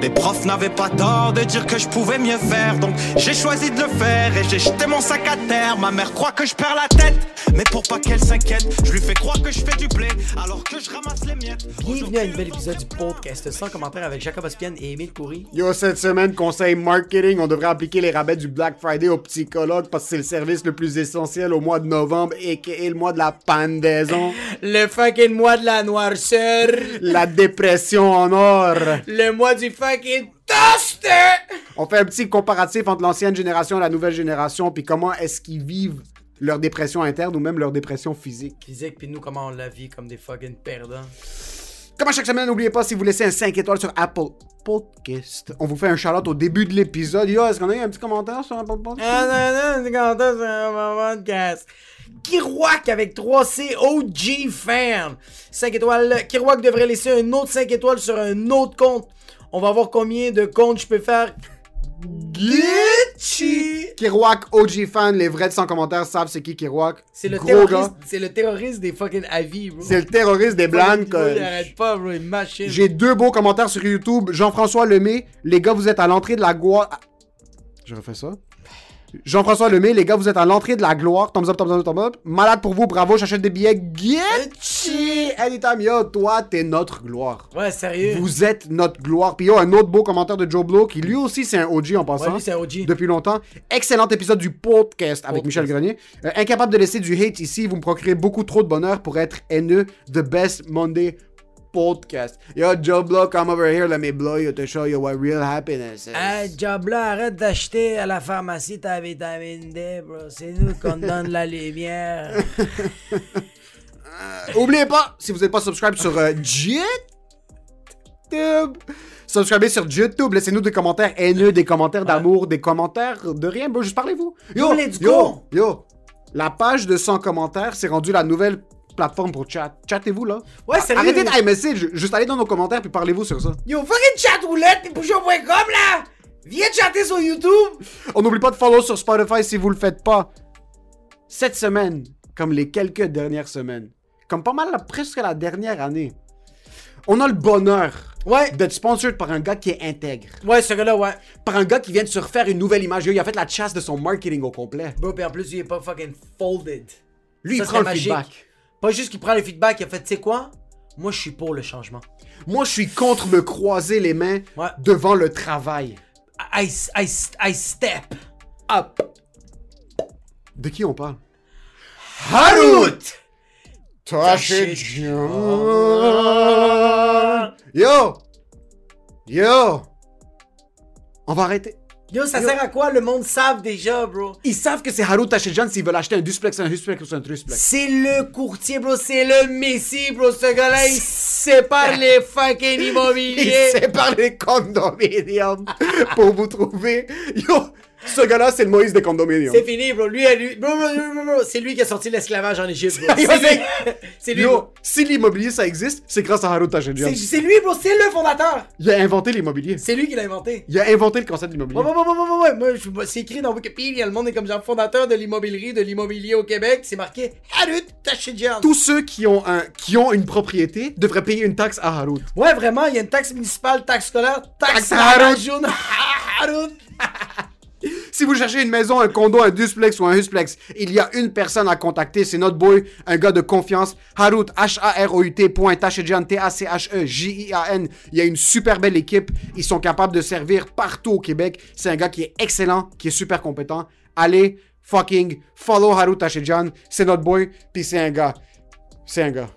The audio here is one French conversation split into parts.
Les profs n'avaient pas tort de dire que je pouvais mieux faire, donc j'ai choisi de le faire et j'ai jeté mon sac à terre. Ma mère croit que je perds la tête, mais pour pas qu'elle s'inquiète, je lui fais croire que je fais du blé alors que je ramasse les miettes. Bienvenue à un nouvel épisode du podcast sans commentaire avec Jacob Ospian et Émile Coury. Yo, cette semaine, conseil marketing, on devrait appliquer les rabais du Black Friday aux psychologues parce que c'est le service le plus essentiel au mois de novembre et le mois de la pendaison. Le fucking mois de la noirceur. la dépression en or. Le mois du fucking. On fait un petit comparatif entre l'ancienne génération et la nouvelle génération puis comment est-ce qu'ils vivent leur dépression interne ou même leur dépression physique. Physique, puis nous, comment on la vit comme des fucking perdants. Comme à chaque semaine, n'oubliez pas si vous laissez un 5 étoiles sur Apple Podcast, on vous fait un shout au début de l'épisode. Yo, est-ce qu'on a eu un petit commentaire sur Apple Podcast? Ah non, non, un petit commentaire sur Apple Podcast. Kirouac avec 3C OG fan. 5 étoiles. Kirouac devrait laisser un autre 5 étoiles sur un autre compte. On va voir combien de comptes je peux faire. Gucci! Kirouac, OG fan, les vrais de 100 commentaires savent c'est qui Kirouac. C'est le terroriste, c'est le terroriste des fucking avis, bro. C'est le terroriste des blancs. Il arrête pas, bro. J'ai deux beaux commentaires sur YouTube. Jean-François Lemay, les gars, vous êtes à l'entrée de la gloire. Je refais ça. Jean-François Lemay, les gars, vous êtes à l'entrée de la gloire. Thumbs up, thumbs up, thumbs up. Malade pour vous, bravo, j'achète des billets. Gucci! Anytime, yo, toi, t'es notre gloire. Ouais, sérieux. Vous êtes notre gloire. Puis yo, un autre beau commentaire de Joe Blow, qui lui aussi, c'est un OG en passant. Ouais, lui, c'est un OG. Depuis longtemps. Excellent épisode du podcast avec Michel Grenier. Euh, incapable de laisser du hate ici, vous me procurez beaucoup trop de bonheur pour être haineux. The best Monday podcast. Yo, Joe Blow, come over here, let me blow you to show you what real happiness is. Hey, Joe Blow, arrête d'acheter à la pharmacie ta vitamine D, bro. C'est nous qu'on donne la lumière. Euh, oubliez pas, si vous n'êtes pas subscribe sur euh, YouTube, subscribez sur YouTube, laissez-nous des commentaires haineux, des commentaires d'amour, des commentaires de rien, bro, juste parlez-vous. Yo, yo, yo, la page de 100 commentaires, c'est rendu la nouvelle plateforme pour chat. Chattez-vous là. Ouais, c'est Arrêtez d'iMessage, juste allez dans nos commentaires puis parlez-vous sur ça. Yo, fucking chatroulette, t'es bouchon.com là! Viens chatter sur YouTube! On n'oublie pas de follow sur Spotify si vous le faites pas. Cette semaine, comme les quelques dernières semaines, comme pas mal presque la dernière année, on a le bonheur ouais. d'être sponsored par un gars qui est intègre. Ouais, ce gars-là, ouais. Par un gars qui vient de se refaire une nouvelle image. Il a fait la chasse de son marketing au complet. Bro, pis en plus, il est pas fucking folded. Lui, il prend le feedback. Pas juste qu'il prend le feedback, il a fait, tu sais quoi? Moi, je suis pour le changement. Moi, je suis contre me croiser les mains devant le travail. I, I, I step up. De qui on parle? Harut! Yo! Yo! On va arrêter. Yo, ça sert à quoi? Le monde savent déjà, bro. Ils savent que c'est Haru Tashijan s'ils veulent acheter un duplex, un duplex ou un triplex. C'est le courtier, bro. C'est le messie, bro. Ce gars-là, il sépare les fucking immobiliers. Il sépare les condominiums pour vous trouver. Yo, ce gars-là, c'est le Moïse des condominiums. C'est fini, bro. Lui, lui, bro, bro, bro, bro c'est lui qui a sorti l'esclavage en Égypte, bro. C'est lui. Yo, si l'immobilier, ça existe, c'est grâce à Haru Tashijan. C'est lui, bro. C'est le fondateur. Il a inventé l'immobilier. C'est lui qui l'a inventé. Il a inventé le concept d'immobilier. Ouais, ouais, ouais, ouais, ouais. Moi, c'est écrit dans Wikipédia. Le monde est comme genre fondateur de l'immobilier, de l'immobilier au Québec. C'est marqué Haru Tashijan. Tous ceux qui ont, un, qui ont une propriété devraient payer une taxe à Harut. Ouais, vraiment. Il y a une taxe municipale, taxe scolaire, taxe, taxe à Harut. Si vous cherchez une maison, un condo, un duplex ou un husplex, il y a une personne à contacter. C'est notre boy, un gars de confiance. Harut, H-A-R-O-U-T, point, T-A-C-H-E-J-I-A-N. Il y a une super belle équipe. Ils sont capables de servir partout au Québec. C'est un gars qui est excellent, qui est super compétent. Allez, fucking, follow Harut Tashijan. C'est notre boy, puis c'est un gars. C'est un gars.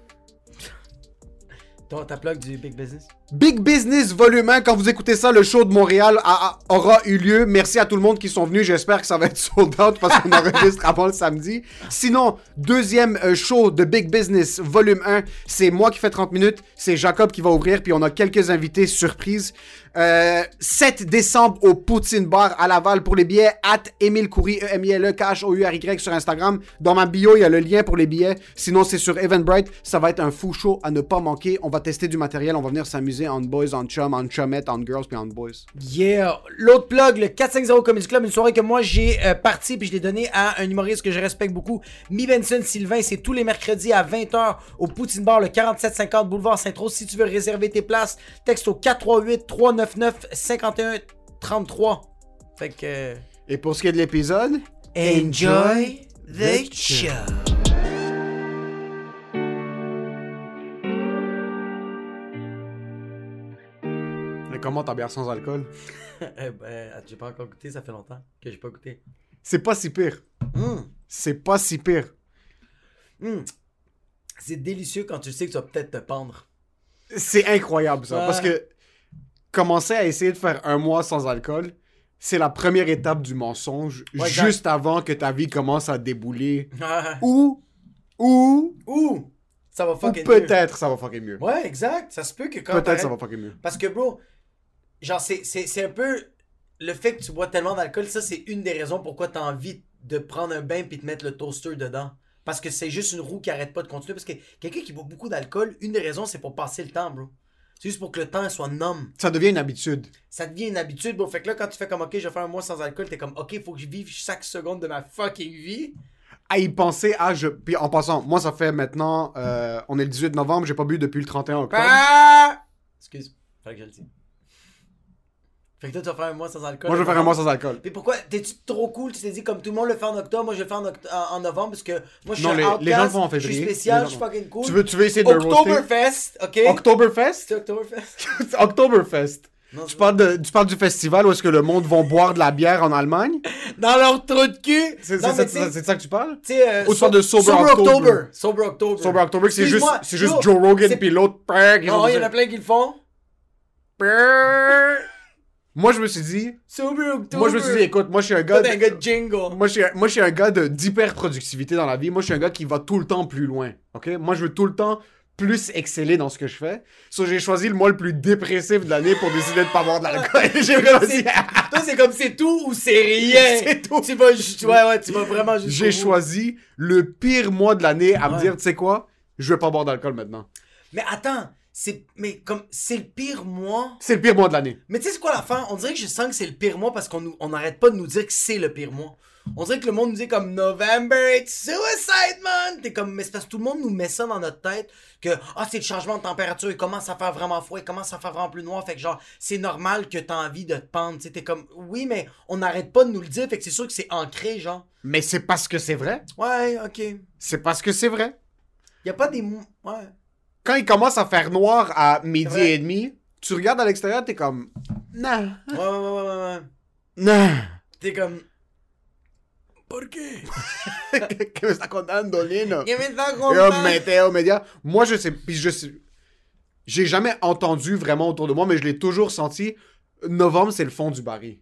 Toi, ta plug du Big Business? Big Business Volume 1, quand vous écoutez ça, le show de Montréal aura eu lieu. Merci à tout le monde qui sont venus. J'espère que ça va être sold out parce qu'on enregistre avant le samedi. Sinon, deuxième euh, show de Big Business Volume 1, c'est moi qui fais 30 minutes. C'est Jacob qui va ouvrir, puis on a quelques invités surprises. 7 euh, décembre au Poutine Bar à Laval pour les billets. At Emile Coury, e i l e k h o u r y sur Instagram. Dans ma bio, il y a le lien pour les billets. Sinon, c'est sur Eventbrite. Ça va être un fou show à ne pas manquer. On va tester du matériel, on va venir s'amuser entre boys, entre chums, entre chumettes, entre girls, puis entre boys. Yeah! L'autre plug, le 450 Comedy Club, une soirée que moi j'ai euh, parti puis je l'ai donné à un humoriste que je respecte beaucoup, Mi Benson Sylvain. C'est tous les mercredis à 20h au Poutine Bar, le 4750 Boulevard Saint-Rose. Si tu veux réserver tes places, texte au 438-399-5133. Fait que. euh, Et pour ce qui est de l'épisode, Enjoy the show! Mais comment ta bière sans alcool? Eh ben, j'ai pas encore goûté, ça fait longtemps que j'ai pas goûté. C'est pas si pire. Hum, C'est pas si pire. hum. C'est délicieux quand tu sais que tu vas peut-être te pendre. C'est incroyable ça. Ouais. Parce que commencer à essayer de faire un mois sans alcool, c'est la première étape du mensonge, Ouais, juste avant que ta vie commence à débouler. Ou, ou, Ou ça va ou fucking mieux. peut-être ça va fucking mieux. Ouais, exact. Ça se peut que quand Peut-être ça va fucking mieux. Parce que, bro, genre, c'est, un peu. Le fait que tu bois tellement d'alcool, ça, c'est une des raisons pourquoi t'as envie de prendre un bain puis de mettre le toaster dedans. Parce que c'est juste une roue qui arrête pas de continuer. Parce que quelqu'un qui boit beaucoup d'alcool, une des raisons, c'est pour passer le temps, bro. C'est juste pour que le temps soit numb. Ça devient une habitude. Ça devient une habitude, bro. Fait que là, quand tu fais comme, ok, je vais faire un mois sans alcool, t'es comme, ok, faut que je vive chaque seconde de ma fucking vie. À y penser à je. Puis en passant, moi ça fait maintenant. euh, on est le 18 novembre, j'ai pas bu depuis le 31 octobre. Ah! Excuse, fallait que je le dise. Fait que toi, tu vas faire un mois sans alcool. Moi je vais faire un mois sans alcool. Puis pourquoi? T'es-tu trop cool? Tu t'es dit comme tout le monde le fait en octobre, moi je le fais en, oct- en- novembre parce que moi je suis Non, les- outcast, les gens le font en Je suis février. spécial, je suis fucking cool. Tu veux, tu veux essayer de Oktoberfest, ok? Oktoberfest C'est Oktoberfest Oktoberfest. Non, Tu parles, de, tu parles du festival où est-ce que le monde va boire de la bière en Allemagne? Dans leur trou de cul C'est de ça que tu parles? euh, Ou tu parles de Sober Sober October? October. Sober October. Sober October, c'est juste, Joe Rogan puis l'autre Non, il y en a plein qui le font. Moi je me suis dit, Sober October. moi je me suis dit, écoute, moi je suis un gars, t'es un de- gars de jingle. moi je suis, un- moi je suis un gars de d'hyper productivité dans la vie. Moi je suis un gars qui va tout le temps plus loin. Ok, moi je veux tout le temps plus exceller dans ce que je fais. So j'ai choisi le mois le plus dépressif de l'année pour décider de pas boire de l'alcool. j'ai vraiment dit, Toi, c'est comme c'est tout ou c'est rien? C'est tout. Tu vas juste. Ouais, ouais, tu vas vraiment juste. j'ai choisi le pire mois de l'année à me dire, tu sais quoi, je vais pas boire d'alcool maintenant. Mais attends, c'est. Mais comme. C'est le pire mois. C'est le pire mois de l'année. Mais tu sais, c'est quoi la fin? On dirait que je sens que c'est le pire mois parce qu'on nous- on n'arrête pas de nous dire que c'est le pire mois. On dirait que le monde nous dit comme November, it's suicide man. T'es comme, mais c'est parce que tout le monde nous met ça dans notre tête que ah c'est le changement de température, il commence à faire vraiment froid, il commence à faire vraiment plus noir, fait que genre c'est normal que t'as envie de te pendre. T'es comme, oui mais on n'arrête pas de nous le dire, fait que c'est sûr que c'est ancré genre. Mais c'est parce que c'est vrai? Ouais, ok. Y C'est parce que c'est vrai. a pas des. Ouais. Quand il commence à faire noir à midi et demi, tu regardes à l'extérieur, t'es comme, non, Ouais, ouais, ouais, ouais, ouais. non. T'es comme. ¿Por qué? que me está contando, Lino? ¿Qué me está contando? Media. Moi, je sais, puis je sais, j'ai jamais entendu vraiment autour de moi, mais je l'ai toujours senti. Novembre, c'est le fond du baril.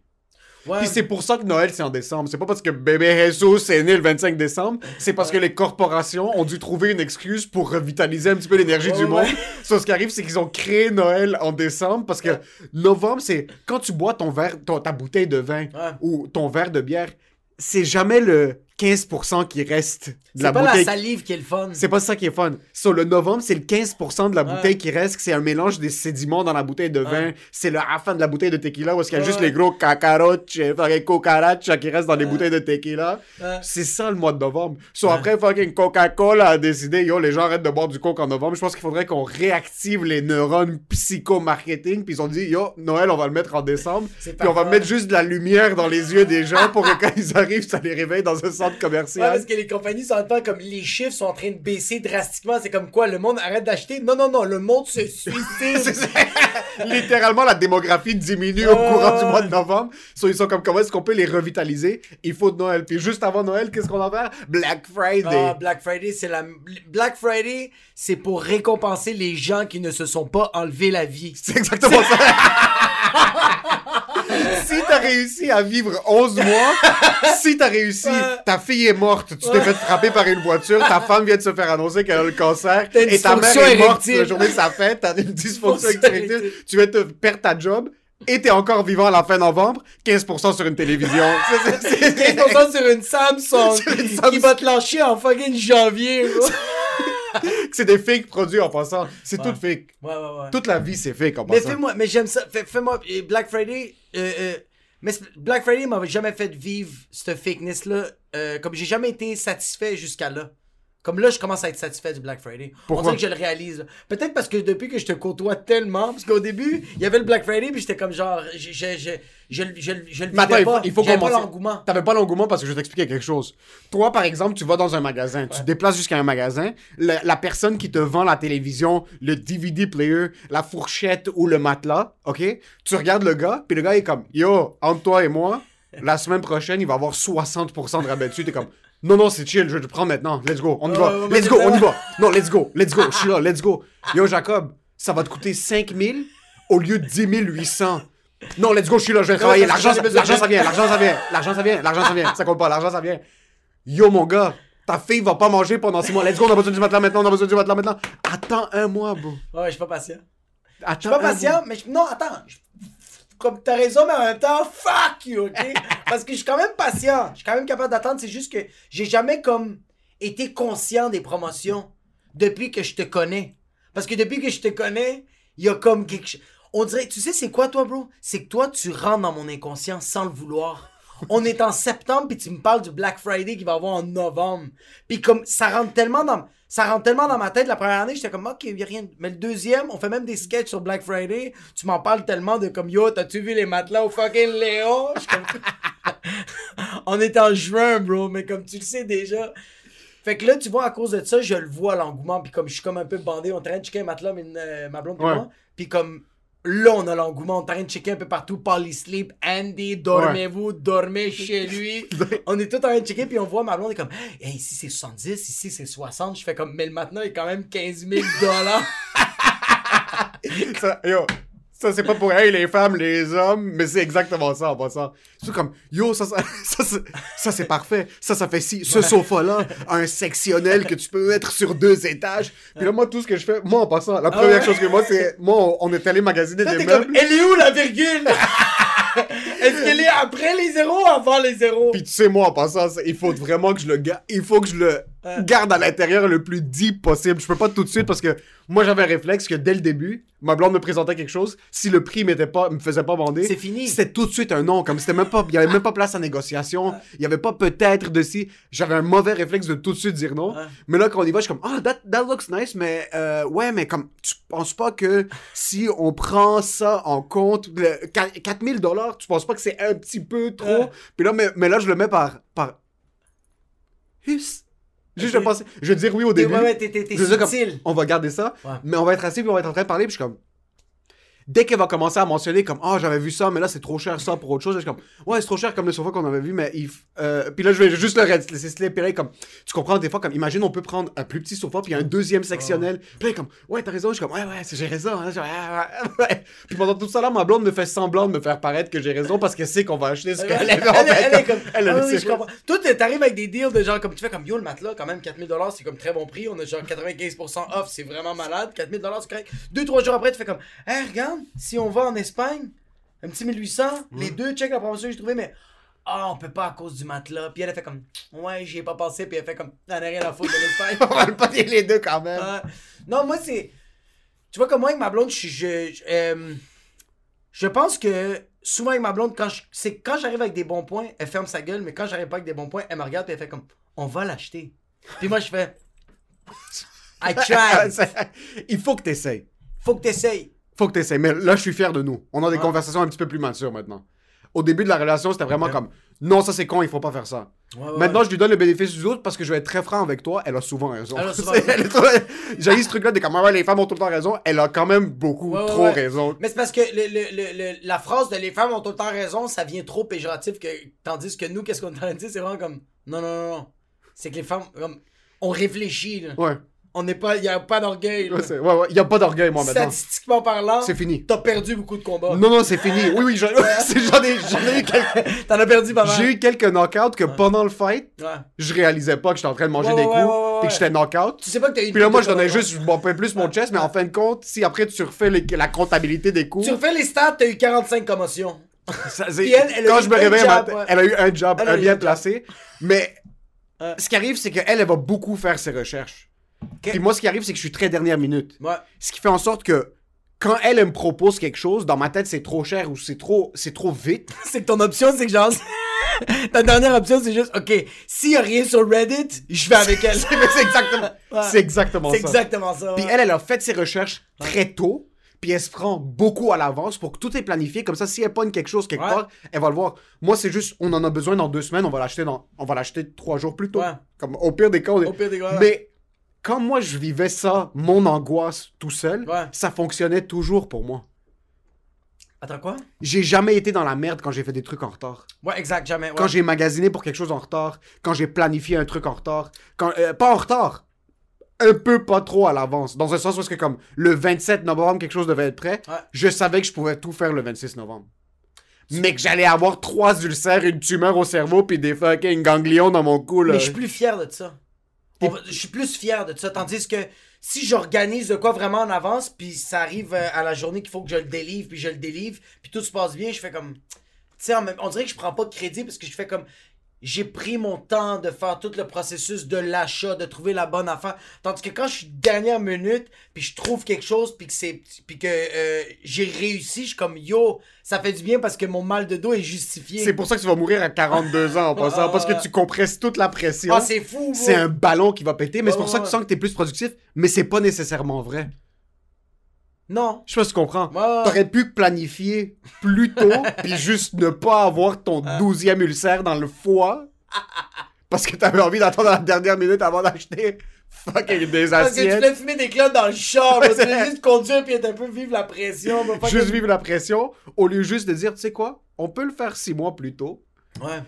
Ouais. Puis c'est pour ça que Noël, c'est en décembre. C'est pas parce que bébé Jesus est né le 25 décembre. C'est parce que les corporations ont dû trouver une excuse pour revitaliser un petit peu l'énergie Ouais, du monde. Ce qui arrive, c'est qu'ils ont créé Noël en décembre parce que novembre, c'est quand tu bois ton verre, ton- ta bouteille de vin ou ton verre de bière, c'est jamais le 15% qui reste de C'est la pas bouteille. la salive qui est le fun. C'est pas ça qui est fun. Sur le novembre, c'est le 15% de la Ouais. bouteille qui reste, c'est un mélange des sédiments dans la bouteille de vin. Ouais. C'est le à la fin de la bouteille de tequila où est-ce qu'il y a Ouais, juste les gros cacaroches, fucking cucarachas qui restent dans les bouteilles de tequila. C'est ça le mois de novembre. So après, fucking Coca-Cola a décidé, yo, les gens arrêtent de boire du coke en novembre. Je pense qu'il faudrait qu'on réactive les neurones psycho-marketing. Puis ils ont dit, yo, Noël, on va le mettre en décembre. C'est Puis on va mettre juste de la lumière dans les yeux des gens pour que quand ils arrivent, ça les réveille dans un centre Ouais, commercial. parce que les compagnies sont en même temps comme les chiffres sont en train de baisser drastiquement. C'est comme quoi, le monde arrête d'acheter? Non, non, non, le monde se suicide. Littéralement, la démographie diminue au Ouais, courant ouais, du mois ouais. de novembre. So, ils sont comme, comment est-ce qu'on peut les revitaliser? Il faut de Noël. Puis juste avant Noël, qu'est-ce qu'on va faire? Black Friday. Ah, Black Friday, c'est la. Black Friday, c'est pour récompenser les gens qui ne se sont pas enlevé la vie. C'est exactement ça. si t'as réussi à vivre 11 mois, si t'as réussi, ta fille est morte, tu t'es fait frapper par une voiture, ta femme vient de se faire annoncer qu'elle a le cancer, et ta mère est morte la journée de sa fête, t'as une dysfonction érectile, tu de te perdre ta job, et t'es encore vivant à la fin novembre, 15% sur une télévision. C'est- c'est- c'est- 15% sur une Samsung Sur une qui Samsung. va te lâcher en fucking janvier. c'est des fakes produits en passant. C'est Ouais. tout fake. Ouais, ouais, ouais. Toute la vie, c'est fake en Mais passant. fais-moi, mais j'aime ça. Fais- Fais-moi, Black Friday, euh, euh, mais Black Friday m'avait jamais fait vivre cette fakeness-là. euh, comme j'ai jamais été satisfait jusqu'à là. Comme là, je commence à être satisfait du Black Friday. Pourquoi? On dirait que je le réalise. Peut-être parce que depuis que je te côtoie tellement, parce qu'au début, il y avait le Black Friday, puis j'étais comme genre, je, je, je, je, je, je le vivais pas. il faut J'avais pas l'engouement. T'avais pas l'engouement parce que je vais t'expliquer quelque chose. Toi, par exemple, tu vas dans un magasin, tu te déplaces jusqu'à un magasin, la, la personne qui te vend la télévision, le DVD player, la fourchette ou le matelas, ok? Tu regardes le gars, puis le gars est comme, yo, entre toi et moi, la semaine prochaine, il va avoir 60% de rabais dessus. T'es comme, non, non, c'est chill, je te prends maintenant, let's go, on y va, let's go, on y va. Non, let's go, let's go, je suis là, let's go. Yo, Jacob, ça va te coûter 5000 au lieu de 10 800. Non, let's go, je suis là, je vais travailler. L'argent, l'argent, ça vient, l'argent, ça vient, l'argent, ça vient, l'argent, ça vient. Ça compte pas, l'argent, ça vient. Yo, mon gars, ta fille va pas manger pendant 6 mois. Let's go, on a besoin du matelas maintenant, on a besoin du matelas maintenant. Attends un mois, bro. Ouais, je suis pas patient. Je suis pas patient, mais je- non, attends. Je- Comme t'as raison, mais en même temps, fuck you, ok? Parce que je suis quand même patient. Je suis quand même capable d'attendre. C'est juste que j'ai jamais comme été conscient des promotions depuis que je te connais. Parce que depuis que je te connais, il y a comme quelque chose. On dirait, tu sais, c'est quoi toi, bro? C'est que toi, tu rentres dans mon inconscient sans le vouloir. On est en septembre, puis tu me parles du Black Friday qui va avoir en novembre. Puis comme, ça rentre tellement dans... Ça rentre tellement dans ma tête. La première année, j'étais comme, ok, y a rien. Mais le deuxième, on fait même des sketchs sur Black Friday. Tu m'en parles tellement de comme, yo, t'as-tu vu les matelas au fucking Léon? Je suis comme, on est en juin, bro, mais comme tu le sais déjà. Fait que là, tu vois, à cause de ça, je le vois l'engouement. Puis comme je suis comme un peu bandé, on est en train de checker un matelas, mais euh, ma blonde et Ouais. moi. Puis comme là, on a l'engouement, on est en train de checker un peu partout. Polysleep, Andy, dormez-vous, dormez chez lui. on est tout en train de checker, puis on voit ma blonde est comme, hey, ici c'est 70, ici c'est 60. Je fais comme, mais le matelas est quand même 15 000 dollars. Yo, ça c'est pas pour elle, les femmes, les hommes, mais c'est exactement ça en passant. C'est comme, yo, ça, ça, ça, c'est- ça, c'est parfait. Ça, ça fait si. Ce sofa-là un sectionnel que tu peux mettre sur deux étages. Puis là, moi, tout ce que je fais, moi en passant, la première ouais? chose que moi, c'est, moi, on- est allé magasiner Là, des comme, meubles. elle est où la virgule? Est-ce qu'elle est après les zéros ou avant les zéros? Puis tu sais, moi, en passant, il faut vraiment que je le. Il faut que je le Garde à l'intérieur le plus deep possible. Je peux pas tout de suite parce que moi, j'avais un réflexe que dès le début, ma blonde me présentait quelque chose. Si le prix m'était pas, me faisait pas bander, C'est fini. C'était tout de suite un non. Comme c'était même pas, il y avait même pas place à négociation. Il y avait pas peut-être de si. J'avais un mauvais réflexe de tout de suite dire non. Ouais. Mais là, quand on y va, je suis comme, ah, that, that looks nice, mais euh, ouais, mais comme, tu penses pas que si on prend ça en compte, le, 4000 dollars, tu penses pas que c'est un petit peu trop? Ouais. Puis là, mais, mais là, je le mets par. par... Hus. Juste, je pensais. Je veux dire oui au début. ouais, ouais, t'es, subtil. on va garder ça, Ouais. mais on va être assis puis on va être en train de parler puis je suis comme dès qu'elle va commencer à mentionner comme ah j'avais vu ça mais là c'est trop cher ça pour autre chose je suis comme ouais c'est trop cher comme le sofa qu'on avait vu mais il euh, puis là je vais juste le laisser slip puis là comme tu comprends des fois comme imagine on peut prendre un plus petit sofa puis un deuxième sectionnel puis là comme ouais t'as raison je suis comme ouais ouais c'est- j'ai raison hein, j'ai- ouais, ouais, puis pendant tout ça là ma blonde me fait semblant de me faire paraître que j'ai raison parce qu'elle sait qu'on va acheter ce Elle, qu'elle elle, elle est comme. elle, ah oui, je comprends. Toi, t'arrives avec des deals de genre comme tu fais comme yo le matelas, quand même 4000 c'est comme très bon prix. On a genre 95% off, c'est vraiment malade. 4000 c'est correct. Deux, trois jours après, tu fais comme, hey, regarde, si on va en Espagne, un petit 1800, les deux check la promotion que j'ai trouvé, mais. Ah, on peut pas à cause du matelas. Puis elle a fait comme, ouais, j'y ai pas pensé. Puis elle fait comme, t'en as rien à foutre de l'Espagne. on va le pas dire les deux quand même Euh, non, moi, c'est. Tu vois, comme moi, avec ma blonde, je. Je, je, euh, je pense que souvent, avec ma blonde, quand je- c'est quand j'arrive avec des bons points, elle ferme sa gueule, mais quand j'arrive pas avec des bons points, elle me regarde et elle fait comme On va l'acheter. Puis moi, je fais I tried. il faut que t'essayes Faut que t'essayes. Faut que t'essayes. Mais là, je suis fier de nous. On a des Ouais. conversations un petit peu plus matures maintenant. Au début de la relation, c'était vraiment comme non, ça c'est con, il faut pas faire ça. Ouais, Maintenant, je lui donne le bénéfice du doute parce que je vais être très franc avec toi. Elle a souvent raison. Elle a souvent C'est- raison. J'ai eu ce truc-là de comme ouais, les femmes ont tout le temps raison. Elle a quand même beaucoup trop raison. Mais c'est parce que le, le- le- le- la phrase de les femmes ont tout le temps raison, ça vient trop péjoratif que tandis que nous, qu'est-ce qu'on de dire, c'est vraiment comme non, non, non, non. C'est que les femmes, comme, on réfléchit, là. Ouais. On n'est pas, y a pas d'orgueil. Ouais, ouais, ouais. Il y a pas d'orgueil, moi, maintenant. Statistiquement parlant, C'est fini. t'as perdu beaucoup de combats. Non, non, c'est fini. Oui, oui, j'en ai, j'en ai eu quelques, T'en as perdu pas mal. j'ai eu quelques knockouts que pendant le fight, Ouais. je réalisais pas que j'étais en train de manger Ouais, des ouais, coups ouais, ouais, puis que ouais. j'étais knockout. Tu sais pas que t'as eu Puis là, moi, je donnais juste, je bumpais plus mon chest, mais en fin de compte, si après tu refais les- la comptabilité des coups, Tu refais les stats, t'as eu 45 commotions. ça, elle, elle a quand je me réveille, ouais. elle a eu un job, un bien job. placé. Mais Ouais. ce qui arrive, c'est qu'elle, elle va beaucoup faire ses recherches. Puis moi, ce qui arrive, c'est que je suis très dernière minute. Ouais. Ce qui fait en sorte que quand elle, elle me propose quelque chose, dans ma tête, c'est trop cher ou c'est trop, c'est trop vite. C'est que ton option, c'est que genre. Ta dernière option, c'est juste, ok, s'il y a rien sur Reddit, je vais avec elle. c'est exactement, Ouais. c'est exactement ça. C'est exactement ça. Puis elle, elle a fait ses recherches très tôt. Puis elle se prend beaucoup à l'avance pour que tout est planifié. Comme ça, si elle pogne quelque chose quelque Ouais. part, elle va le voir. Moi, c'est juste, on en a besoin dans deux semaines, on va l'acheter dans, on va l'acheter trois jours plus tôt. Comme au pire des cas, on est- Au pire des cas, ouais. Mais quand moi je vivais ça, mon angoisse tout seul, Ouais. ça fonctionnait toujours pour moi. Attends, quoi? J'ai jamais été dans la merde quand j'ai fait des trucs en retard. Ouais, exact, jamais. ouais. Quand j'ai magasiné pour quelque chose en retard, quand j'ai planifié un truc en retard, quand euh, pas en retard, un peu pas trop à l'avance, dans un sens où est-ce que comme le 27 novembre quelque chose devait être prêt, Ouais. je savais que je pouvais tout faire le 26 novembre. Mais que j'allais avoir trois ulcères, une tumeur au cerveau puis des fucking ganglions dans mon cou là. Mais je suis plus fier de ça. Je suis plus fier de ça. Tandis que si j'organise de quoi vraiment en avance, puis ça arrive euh, à la journée qu'il faut que je le délivre, puis je le délivre, puis tout se passe bien, je fais comme. Tu sais, on dirait que je prends pas de crédit parce que je fais comme. J'ai pris mon temps de faire tout le processus de l'achat, de trouver la bonne affaire. Tandis que quand je suis dernière minute, puis je trouve quelque chose, puis que c'est, puis que euh, j'ai réussi, je suis comme yo, ça fait du bien parce que mon mal de dos est justifié. C'est pour ça que tu vas mourir à 42 ans en passant, parce que tu compresses toute la pression. Ah, c'est fou, c'est un ballon qui va péter, mais c'est pour ça que tu sens que t'es plus productif, mais c'est pas nécessairement vrai. Non. Je sais pas si tu comprends. T'aurais pu planifier plus tôt, puis juste ne pas avoir ton Ah. douzième ulcère dans le foie, parce que t'avais envie d'attendre la dernière minute avant d'acheter fucking des Parce que tu assiettes. fais fumer des clopes dans le char, Ouais, là. tu fais juste conduire puis être un peu vivre la pression. Fucking- Juste vivre la pression, au lieu juste de dire, tu sais quoi, on peut le faire six mois plus tôt. Ouais.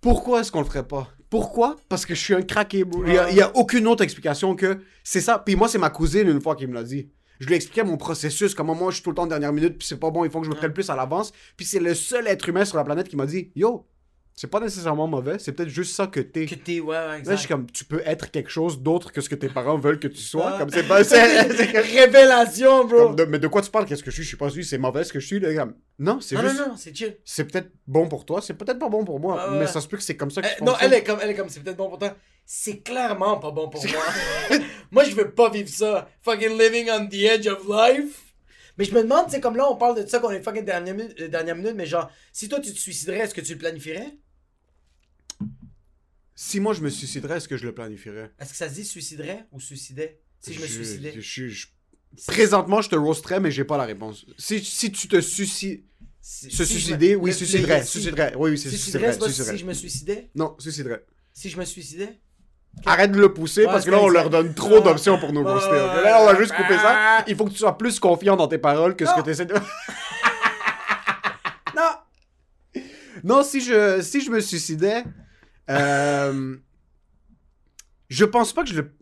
Pourquoi est-ce qu'on le ferait pas? Pourquoi? Parce que je suis un craqué. Il y a- Ouais. il y, a aucune autre explication que c'est ça. Puis moi, c'est ma cousine une fois qui me l'a dit. Je lui expliquais mon processus, comment moi je suis tout le temps en dernière minute, puis c'est pas bon, il faut que je me prenne plus à l'avance. Puis c'est le seul être humain sur la planète qui m'a dit Yo, c'est pas nécessairement mauvais, c'est peut-être juste ça que t'es. Que t'es, ouais, ouais, Là, exact. je suis comme, tu peux être quelque chose d'autre que ce que tes parents veulent que tu sois. Ah. Comme c'est pas. c'est- Révélation, bro. comme de- mais de quoi tu parles? Qu'est-ce que je suis? Je suis pas sûr, c'est mauvais ce que je suis. là, comme, Non, c'est juste. non, non, c'est chill. C'est peut-être bon pour toi, c'est peut-être pas bon pour moi, ouais. mais ça se peut que c'est comme ça que Euh, tu non, elle est comme, elle est comme, c'est peut-être bon pour toi. C'est clairement pas bon pour moi. moi, je veux pas vivre ça. Fucking living on the edge of life. Mais je me demande, tu sais, comme là, on parle de ça qu'on est fucking dernière minute, euh, dernière minute, mais genre, si toi tu te suiciderais, est-ce que tu le planifierais? Si moi je me suiciderais, est-ce que je le planifierais? Est-ce que ça se dit suiciderait ou suicidait? Si je me suicidais. je- je- je- Présentement, je te roasterais, mais j'ai pas la réponse. Si, si tu te suicides. Si- Se si je me- suicider, oui, suiciderais. Suiciderais. Oui, c'est Suiciderais, suiciderais. c'est suiciderais. si je me suicidais? Non, suiciderais. Si je me suicidais? Arrête de le pousser Ouais, parce que là, on leur donne trop Ouais. d'options pour nous ouais. Là, on va juste couper ça. Ah. Il faut que tu sois plus confiant dans tes paroles que ce que tu essaies de. Non! Non, si je, si je me suicidais, euh, je pense pas que je le,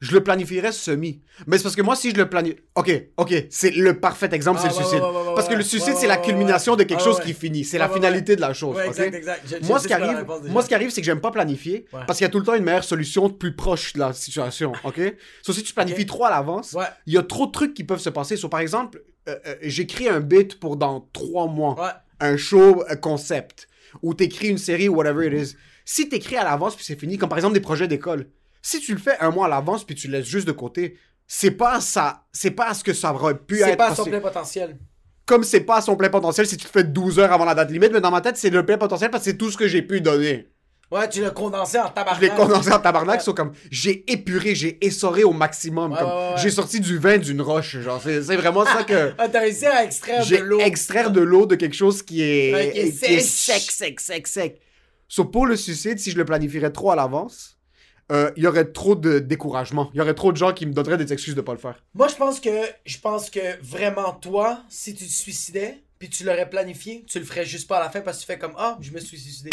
je le planifierais semi. Mais c'est parce que moi, si je le planifie... Ok, ok, c'est le parfait exemple, Ah, c'est le ouais, suicide. ouais, ouais, ouais, parce que le suicide, c'est la culmination de quelque Ah, chose qui finit. C'est la finalité de la chose. Exact, exact. Je- Moi, ce qui arrive, moi, ce qui arrive, c'est que j'aime pas planifier parce qu'il y a tout le temps une meilleure solution plus proche de la situation, ok? Sauf si tu planifies trop à l'avance, il y a trop de trucs qui peuvent se passer. So, par exemple, euh, euh, j'écris un bit pour dans trois mois un show un concept ou t'écris une série ou whatever it is. Si t'écris à l'avance puis c'est fini, comme par exemple des projets d'école, si tu le fais un mois à l'avance puis tu le laisses juste de côté, c'est pas ça, c'est pas ce que ça aurait pu C'est être. pas à son plein potentiel. Comme c'est pas à son plein potentiel si tu le fais 12 heures avant la date limite, mais dans ma tête c'est le plein potentiel parce que c'est tout ce que j'ai pu donner. Ouais, tu l'as condensé en tabarnak. Je l'ai condensé en tabarnak, Ouais. comme j'ai épuré, j'ai essoré au maximum, Ouais, comme ouais, j'ai sorti du vin d'une roche, genre c'est c'est vraiment ça que Ah, t'as réussi à extraire de l'eau. extraire de l'eau de quelque chose qui est, qui est qui est sec. sec, sec, sec, sec. So, pour le suicide, si je le planifierais trop à l'avance, euh, il y aurait trop de découragement. Il y aurait trop de gens qui me donneraient des excuses de pas le faire. Moi, je pense que je pense que vraiment toi, si tu te suicidais, puis tu l'aurais planifié, tu le ferais juste pas à la fin parce que tu fais comme ah, je me suis suicidé.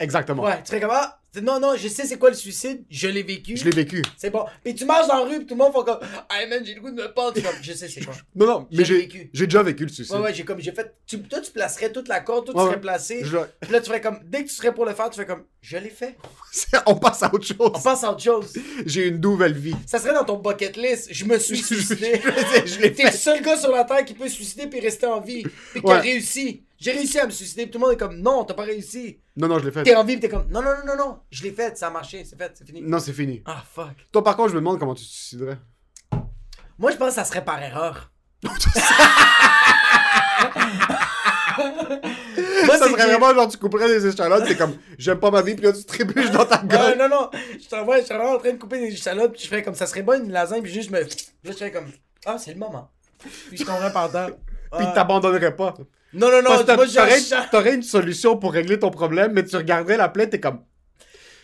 Exactement. Ouais, tu ferais comme ah, non non, je sais c'est quoi le suicide, je l'ai vécu. Je l'ai vécu. C'est bon. Puis tu marches dans la rue, puis tout le monde fait comme ah man, j'ai le goût de me pendre. Comme, je sais c'est quoi. Non, non, mais J'ai j'ai vécu. j'ai déjà vécu le suicide. Ouais ouais, j'ai comme j'ai fait. Tu, toi tu placerais toute la corde, toi tu Ouais, serais placé. Je- Puis là tu ferais comme dès que tu serais pour le faire, tu fais comme je l'ai fait. On passe à autre On chose. passe à autre chose. J'ai une nouvelle vie. Ça serait dans ton bucket list. Je me suis suicidé. je- je T'es le seul gars sur la terre qui peut se suicider puis rester en vie. Puis qui a réussi. J'ai réussi à me suicider. Puis tout le monde est comme, non, t'as pas réussi. Non, non, je l'ai fait. T'es en vie, t'es comme, non, non, non, non, non. Je l'ai fait, ça a marché, c'est fait, c'est fini. Non, c'est fini. Ah, fuck. Toi, par contre, je me demande comment tu te suiciderais. Moi, je pense que ça serait par erreur. Moi, ça serait vraiment genre, tu couperais des échalotes, t'es comme, j'aime pas ma vie, puis là, tu trébuches dans ta gueule. non, non. Je t'envoie, je suis vraiment en train de couper des échalotes, puis je fais comme ça serait bon une lasagne, puis juste je me. Là, je fais comme. Ah, c'est le moment. Puis je comprends par terre. Puis Ah. t'abandonnerais pas. Non, non, non, moi, t'aurais, t'aurais une solution pour régler ton problème, mais tu regarderais la plaie, t'es comme,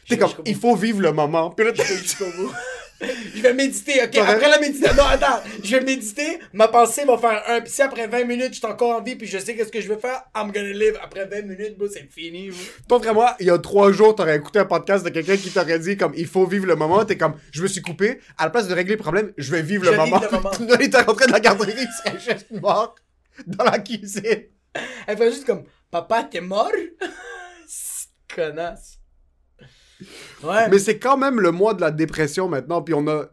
t'es comme, il faut vivre le moment. Puis là, t'es bout. Je vais méditer, ok? Après la méditation, non, attends, je vais méditer, ma pensée va faire un, puis si après 20 minutes, je suis encore en vie, puis je sais qu'est-ce que je vais faire, I'm gonna live. Après 20 minutes, bro, c'est fini. Toi, vraiment, il y a trois jours, t'aurais écouté un podcast de quelqu'un qui t'aurait dit comme il faut vivre le moment. T'es comme je me suis coupé. À la place de régler le problème, je vais vivre Je le moment. le moment. Il était rentré de la garderie, il serait juste mort dans la cuisine. Elle fait juste comme, papa, t'es mort? C'est connasse. Ouais, Mais c'est quand même le mois de la dépression maintenant. Puis on a.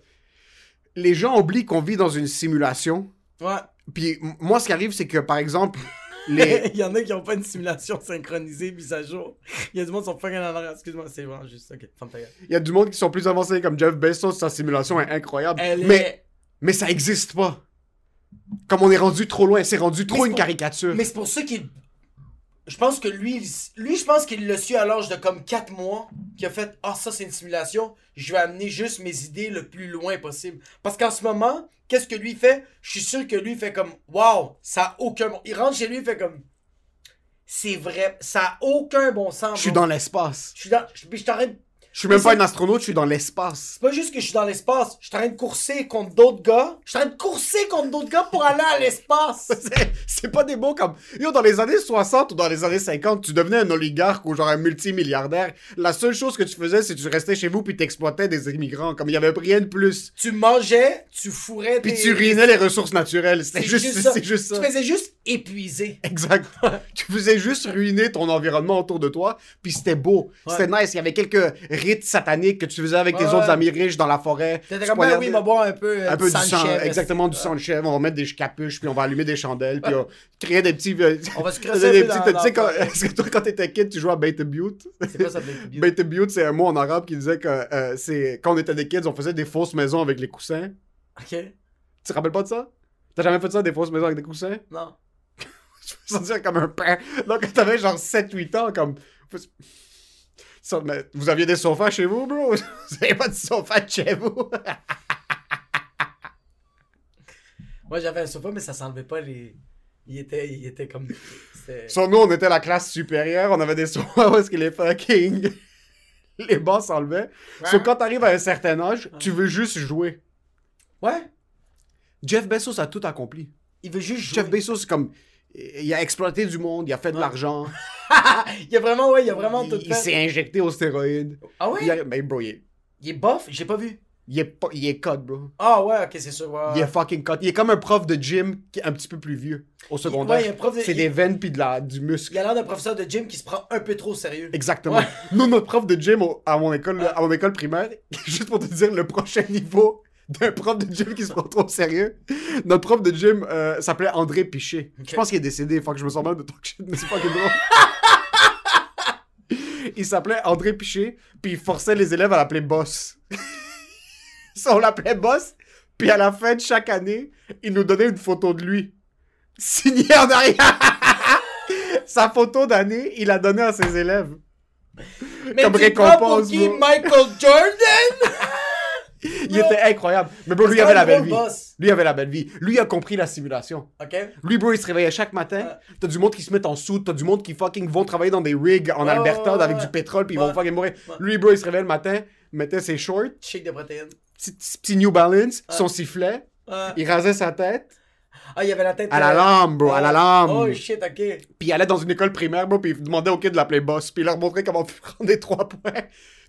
Les gens oublient qu'on vit dans une simulation. ouais. Puis moi, ce qui arrive, c'est que par exemple, les. Il y en a qui ont pas une simulation synchronisée mise à jour. Il y a du monde qui sont fucking en arrière. Excuse-moi, c'est vraiment juste. Ok, ferme ta gueule. Il y a du monde qui sont plus avancés comme Jeff Bezos, sa simulation est incroyable. Elle mais, est. mais ça existe pas. Comme on est rendu trop loin, c'est rendu trop une pour- caricature. Mais c'est pour ça qu'il. Je pense que lui, lui, je pense qu'il l'a su à l'âge de comme 4 mois, qu'il a fait Ah, ça c'est une simulation, je vais amener juste mes idées le plus loin possible. Parce qu'en ce moment, qu'est-ce que lui fait? Je suis sûr que lui fait comme Waouh, ça a aucun bon. Il rentre chez lui, il fait comme C'est vrai, ça a aucun bon sens. Je suis dans l'espace. Je suis dans. Je t'arrête. Je suis même pas un astronaute, je suis dans l'espace. C'est pas juste que je suis dans l'espace, je suis en train de courser contre d'autres gars. Je suis en train de courser contre d'autres gars pour aller à l'espace. C'est- pas des mots comme. Yo, dans les années 60 ou dans les années 50, tu devenais un oligarque ou genre un multimilliardaire. La seule chose que tu faisais, c'est que tu restais chez vous puis t'exploitais des immigrants. Comme il y avait rien de plus. tu mangeais, tu fourrais Puis tu ruinais les ressources naturelles. C'était C'est juste, juste juste ça. Tu faisais juste épuiser. Exact. tu faisais juste ruiner ton environnement autour de toi, puis c'était beau. Ouais. C'était nice. Il y avait quelques rites sataniques que tu faisais avec tes Ouais, autres amis riches dans la forêt. T'étais comme, ben oui, il va boire un peu, euh, un peu du sang chèvre. exactement du sang de chèvre. On va mettre des capuches, puis on va allumer des chandelles, puis on créer des petits. euh, On va se quand- est-ce que toi, quand t'étais kid, tu jouais à Bait Butte? C'est quoi ça? Bait Butte, c'est un mot en arabe qui disait que euh, c'est quand on était des kids, on faisait des fausses maisons avec les coussins. Ok. Tu te rappelles pas de ça? T'as jamais fait ça, des fausses maisons avec des coussins? Non. Je me sentais comme un père. Donc, quand t'avais genre 7-8 ans, comme. Vous aviez des sofas chez vous, bro? Vous avez pas de sofa de chez vous? Moi, j'avais un sofa, mais ça s'enlevait pas les. Il était, il était comme. Sur nous, on était la classe supérieure, on avait des sofas est-ce que les fucking. les bancs s'enlevaient. Sauf quand t'arrives à un certain âge, tu veux juste jouer. Ouais. Jeff Bezos a tout accompli. Il veut juste jouer. Jeff Bezos, comme. Il a exploité du monde, il a fait de Ouais. l'argent, il a vraiment, ouais, il a vraiment tout il, il fait. s'est injecté aux stéroïdes. Ah ouais? Il a- Ben, bro, il est, Il est bof? J'ai pas vu. il est, pas- il est cut, bro. Ah ouais, ok, c'est sûr. ouais, Il est fucking cut. Il est comme un prof de gym qui est un petit peu plus vieux au secondaire. Ouais, il de- C'est il- des veines puis de la, du Il muscle. a l'air d'un professeur de gym qui se prend un peu trop au sérieux. Exactement. Ouais. Nous, notre prof de gym au- à, mon école, à mon école primaire, juste pour te dire le prochain niveau d'un prof de gym qui se prend trop au sérieux, notre prof de gym euh, s'appelait André Piché. Ok. Je pense qu'il est décédé, faut que je me sens mal de talk shit, mais c'est fucking drôle. il s'appelait André Piché, puis il forçait les élèves à l'appeler boss. Ça, on l'appelait boss, puis à la fin de chaque année, il nous donnait une photo de lui, signée en arrière. Sa photo d'année, il a donné à ses élèves. Mais Comme pour récompense, qui, bro. Michael Jordan? Il était incroyable. Mais bro, lui, avait la belle vie. boss. Lui, avait la belle vie. Lui, a compris la simulation. Lui, bro, il se réveillait chaque matin. T'as du monde qui se met en soute. T'as du monde qui fucking vont travailler dans des rigs en Alberta ouais, ouais, avec ouais. du pétrole puis ils vont fucking mourir. Lui, bro, il se réveillait le matin, mettait ses shorts, Shake de protéines. petit, New Balance, son sifflet, il rasait sa tête Ah, il avait la tête. à la euh, lampe, bro, à la lampe. Oh shit, ok. Puis il allait dans une école primaire, bro, puis il demandait aux kids de l'appeler boss. Puis il leur montrait comment prendre des trois points.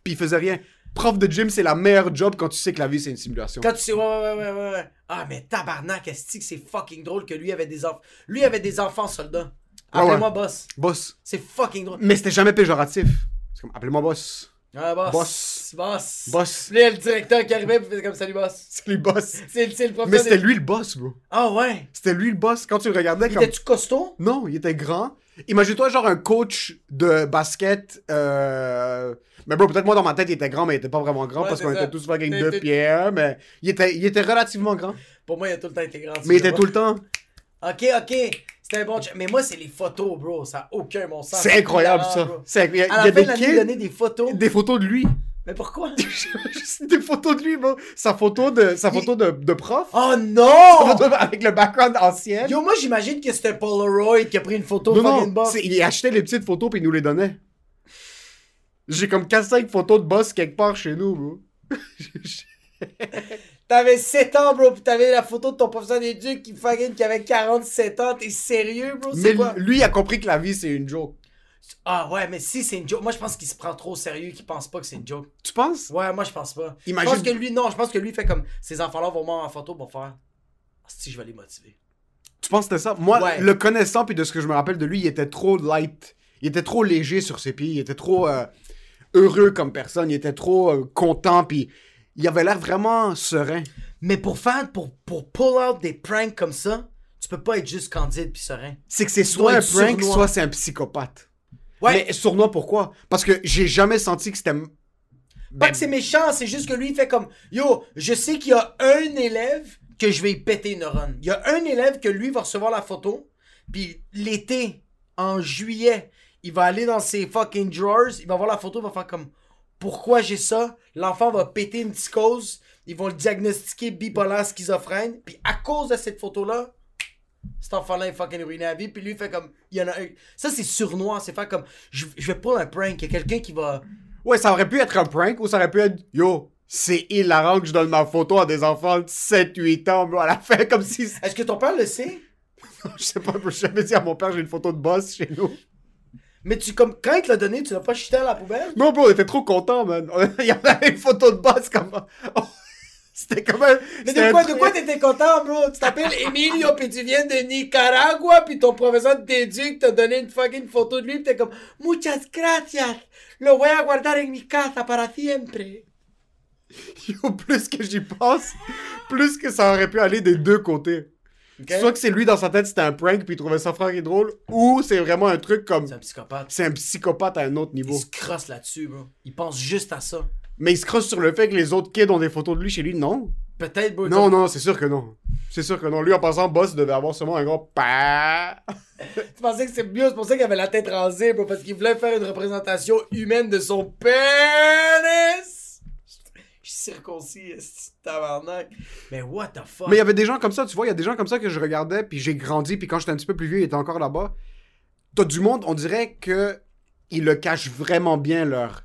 Puis il faisait rien. Prof de gym, c'est la meilleure job quand tu sais que la vie, c'est une simulation. Quand tu sais, ouais, ouais, ouais, ouais, ouais. Ah, mais tabarnak, est-ce que c'est fucking drôle que lui avait des enfants. Lui avait des enfants soldats? Ouais, Appelez-moi boss. Boss. C'est fucking drôle. Mais c'était jamais péjoratif. C'est comme, appelez-moi boss. Ah, boss. Boss. Boss. Boss. Lui, le directeur qui arrivait et faisait comme salut, boss. C'est lui boss. C'est le professeur. Mais c'était lui le boss, bro. Ah, ouais. C'était lui le boss. Quand tu le regardais Il comme... était-tu costaud? Non, il était grand. Imagine-toi, genre, un coach de basket. Euh... Mais bro, peut-être moi, dans ma tête, il était grand, mais il était pas vraiment grand Ouais, parce qu'on était tous fucking deux pierres. Mais il était, il était relativement grand. Pour moi, il a tout le temps été grand. Mais il était tout le temps. Ok, ok. C'était un bon. Mais moi, c'est les photos, bro. Ça n'a aucun bon sens. C'est incroyable, ça. bro. C'est incroyable. Il y a, À il y la a fin des de l'année, il donnait des photos. des photos de lui. Mais pourquoi? Juste des photos de lui, bro. Sa photo de, sa photo de, de prof. Oh Sa non! photo avec le background ancien. Yo, moi, j'imagine que c'était Polaroid qui a pris une photo Non, fucking non, boss. c'est- il achetait les petites photos puis il nous les donnait. J'ai comme 4-5 photos de boss quelque part chez nous, bro. T'avais 7 ans, bro, pis t'avais la photo de ton professeur d'éduc qui fucking qui avait 47 ans. T'es sérieux, bro? Mais C'est quoi? lui, il a compris que la vie, c'est une joke. Ah ouais, mais si c'est une joke. Moi, je pense qu'il se prend trop au sérieux, qu'il pense pas que c'est une joke. Tu penses? Ouais, moi, je pense pas. Imagine- Je pense que lui, non, je pense que lui fait comme ces enfants-là vont voir en photo pour faire. Ah, si, je vais les motiver. Tu penses que c'était ça? Moi, Ouais. le connaissant puis de ce que je me rappelle de lui, il était trop light. Il était trop léger sur ses pieds. Il était trop euh, heureux comme personne. Il était trop euh, content puis il avait l'air vraiment serein. Mais pour faire, pour, pour pull out des pranks comme ça, tu peux pas être juste candide pis serein. C'est que c'est soit un prank, sournois. soit c'est un psychopathe. Ouais. Mais sournois, pourquoi? Parce que j'ai jamais senti que c'était... Pas Ben, que c'est méchant, c'est juste que lui, il fait comme Yo, je sais qu'il y a un élève que je vais y péter une run. Il y a un élève que lui va recevoir la photo, puis l'été, en juillet, il va aller dans ses fucking drawers, il va voir la photo, il va faire comme Pourquoi j'ai ça? L'enfant va péter une psychose, ils vont le diagnostiquer bipolaire schizophrène, puis à cause de cette photo-là, cet enfant-là est fucking ruiné à vie, puis lui il fait comme Il y en a un. Ça, c'est surnois, c'est faire comme Je, je vais pas un prank, il y a quelqu'un qui va. Ouais, ça aurait pu être un prank ou ça aurait pu être Yo, c'est hilarant que je donne ma photo à des enfants de 7-8 ans, bro, à la fin, comme si. Est-ce que ton père le sait? Je sais pas, j'ai jamais dit à mon père j'ai une photo de boss chez nous. Mais tu, comme, quand il te l'a donné, tu l'as pas jeté à la poubelle? Non, bro, on était trop contents, man. Il y avait une photo de boss comme. C'était comme un. Mais de quoi, de quoi t'étais content, bro? Tu t'appelles Emilio, pis tu viens de Nicaragua, pis ton professeur d'éduc t'a donné une fucking photo de lui, pis t'es comme, Muchas gracias, lo voy a guardar en mi casa para siempre. Yo, plus que j'y pense, plus que ça aurait pu aller des deux côtés. Soit que c'est lui dans sa tête, c'était un prank, puis il trouvait ça fucking drôle, ou c'est vraiment un truc comme. C'est un psychopathe. C'est un psychopathe à un autre Il niveau. se crosse là-dessus, bro. Il pense juste à ça. Mais il se crosse sur le fait que les autres kids ont des photos de lui chez lui, non. Peut-être, bro. Non, non, c'est sûr que non. C'est sûr que non. Lui, en passant, Boss devait avoir seulement un gros pa. Tu pensais que c'est mieux, c'est pour ça qu'il avait la tête rasée, bro, parce qu'il voulait faire une représentation humaine de son pénis. Je suis circoncis, tabarnak. Mais what the fuck? Mais il y avait des gens comme ça, tu vois, il y a des gens comme ça que je regardais, puis j'ai grandi, puis quand j'étais un petit peu plus vieux, il était encore là-bas. T'as du monde, on dirait que ils le cachent vraiment bien leur,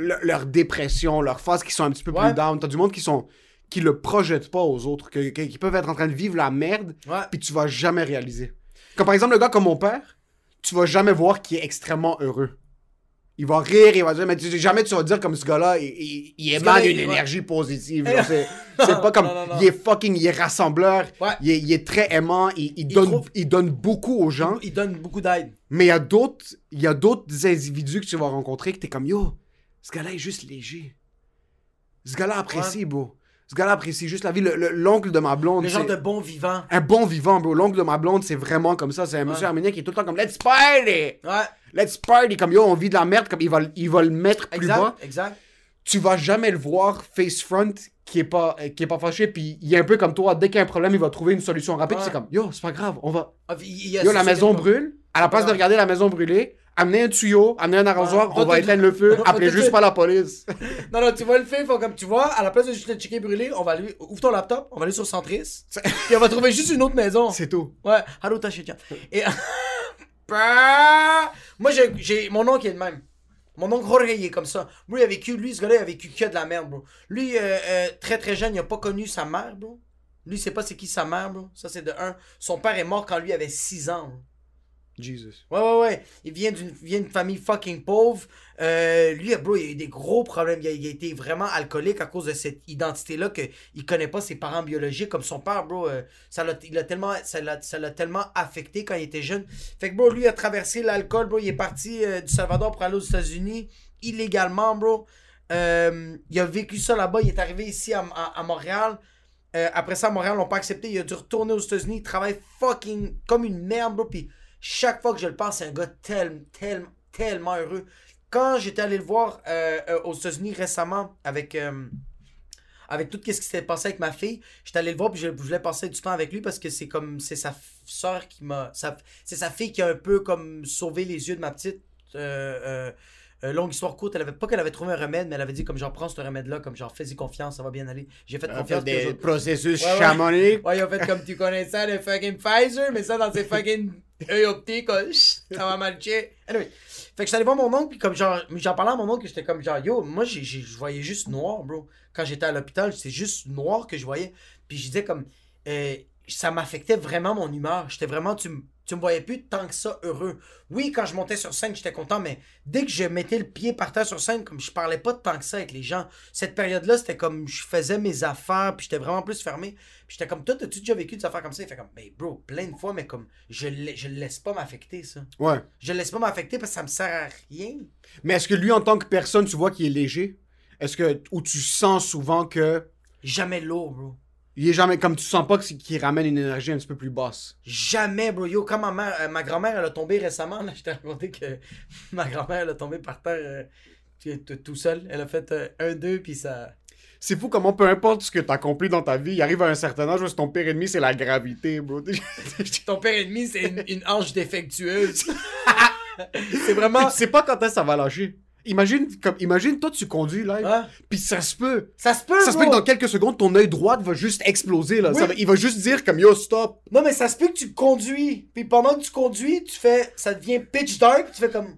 leur, leur dépression, leur phase qui sont un petit peu Ouais. plus down. T'as du monde qui sont qui le projettent pas aux autres, que- qui peuvent être en train de vivre la merde, Ouais. puis tu vas jamais réaliser. Comme par exemple le gars comme mon père, tu vas jamais voir qu'il est extrêmement heureux. Il va rire, il va dire, mais tu, jamais tu vas dire comme ce gars-là, il, il, il émane une énergie positive. C'est pas comme, Non, non, non. il est fucking, il est rassembleur, Ouais. il, est, il est très aimant, il, donne, trouve- il donne beaucoup aux gens. Il donne beaucoup d'aide. Mais il y a d'autres, il y a d'autres individus que tu vas rencontrer que t'es comme, yo, ce gars-là est juste léger. Ce gars-là apprécie, bro. Ce gars-là apprécie juste la vie. Le- le- L'oncle de ma blonde, Le genre de bon vivant. un bon vivant, bro. L'oncle de ma blonde, c'est vraiment comme ça. C'est un monsieur arménien qui est tout le temps comme, let's party! Ouais. Let's party! Comme, yo, on vit de la merde, comme il va, le- il va le mettre plus bas. Exact, exact. Tu vas jamais le voir face front qui est pas, euh, qui est pas fâché, puis il est un peu comme toi. Dès qu'il y a un problème, il va trouver une solution rapide. Ouais. C'est comme, yo, c'est pas grave, on va, Ah, Yo, la maison brûle. À la place de Ouais. regarder la maison brûler, amener un tuyau, amener un arrosoir, Ouais. on va Va te- éteindre le feu, appelez te- juste pas la police. Non, non, tu vois le faut comme tu vois, à la place de juste le checker brûlé, on va aller, ouvre ton laptop, on va aller sur Centris, puis on va trouver juste une autre maison. C'est tout. Ouais, allô, ta chétia. Et. Bah! Moi, j'ai. Mon oncle est de même. Mon oncle Jorge, il est comme ça. Moi, il a vécu. Lui, ce gars-là, il a vécu que de la merde, bro. Lui, euh, euh, très très jeune, il a pas connu sa mère, bro. Lui, il sait pas c'est qui sa mère, bro. Ça, c'est de un. Son père est mort quand lui avait 6 ans, bro. Jesus. Ouais, ouais, ouais. Il vient d'une famille fucking pauvre. Euh, lui, bro, il a eu des gros problèmes. Il a, été vraiment alcoolique à cause de cette identité-là qu'il connaît pas ses parents biologiques. Comme son père, bro, euh, ça l'a tellement, tellement affecté quand il était jeune. Fait que, bro, lui a traversé l'alcool, bro. Il est parti euh, du Salvador pour aller aux États-Unis illégalement, bro. Il a vécu ça là-bas. Il est arrivé ici à, Montréal. Après ça, à Montréal, l'ont pas accepté. Il a dû retourner aux États-Unis. Il travaille fucking comme une merde, bro. Puis chaque fois que je le pense, c'est un gars tel, tel, tellement heureux. Quand j'étais allé le voir euh, euh, aux États-Unis récemment avec, euh, avec tout ce qui s'était passé avec ma fille, j'étais allé le voir puis je, je voulais passer du temps avec lui parce que c'est comme c'est sa soeur qui m'a. C'est sa fille qui a un peu comme sauvé les yeux de ma petite. Euh, longue histoire courte, elle avait pas qu'elle avait trouvé un remède, mais elle avait dit comme genre prends ce remède-là, comme genre fais-y confiance, ça va bien aller. J'ai fait confiance. eux des autres- processus Ouais, ouais. chamoniques. Ouais, ils ont fait comme tu connais ça, le fucking Pfizer, mais ça dans ses fucking quoi. Chut, ça va marcher. Anyway. Fait que j'étais allé voir mon oncle, puis comme genre, j'en parlais à mon oncle, j'étais comme genre, yo, moi, je voyais juste noir, bro. Quand j'étais à l'hôpital, c'était juste noir que je voyais. Puis je disais comme, euh, ça m'affectait vraiment mon humeur. J'étais vraiment, tu, tu me voyais plus tant que ça heureux. Oui, quand je montais sur scène, j'étais content, mais dès que je mettais le pied par terre sur scène, comme je parlais pas tant que ça avec les gens. Cette période-là, c'était comme, je faisais mes affaires, puis j'étais vraiment plus fermé. Puis j'étais comme, toi, t'as-tu déjà vécu des affaires comme ça? Il fait comme, ben, bro, plein de fois, mais comme, je, le- je laisse pas m'affecter, ça. Ouais. Je le laisse pas m'affecter parce que ça me sert à rien. Mais est-ce que lui, en tant que personne, tu vois qu'il est léger? Est-ce que. Ou tu sens souvent que. Jamais lourd, bro. Il est jamais. Comme tu sens pas qu'il ramène une énergie un petit peu plus basse. Jamais, bro. Yo, quand ma mère, euh, ma grand-mère, elle a tombé récemment, là, je t'ai raconté que ma grand-mère, elle a tombé par terre euh, tout seul. Elle a fait euh, un, deux, puis ça. C'est fou comment peu importe ce que t'as accompli dans ta vie, il arrive à un certain âge où ton pire ennemi, c'est la gravité, bro. Ton père ennemi, c'est une, une hanche défectueuse. c'est vraiment. tu sais pas quand est-ce que ça va lâcher. Imagine, comme, imagine, toi, tu conduis live, Hein? puis ça se peut. Ça se peut, Ça se peut que dans quelques secondes, ton œil droit va juste exploser, là. Oui. Ça va- il va juste dire comme yo, stop. Non, mais ça se peut que tu conduis. Puis pendant que tu conduis, tu fais. Ça devient pitch dark. Tu fais comme.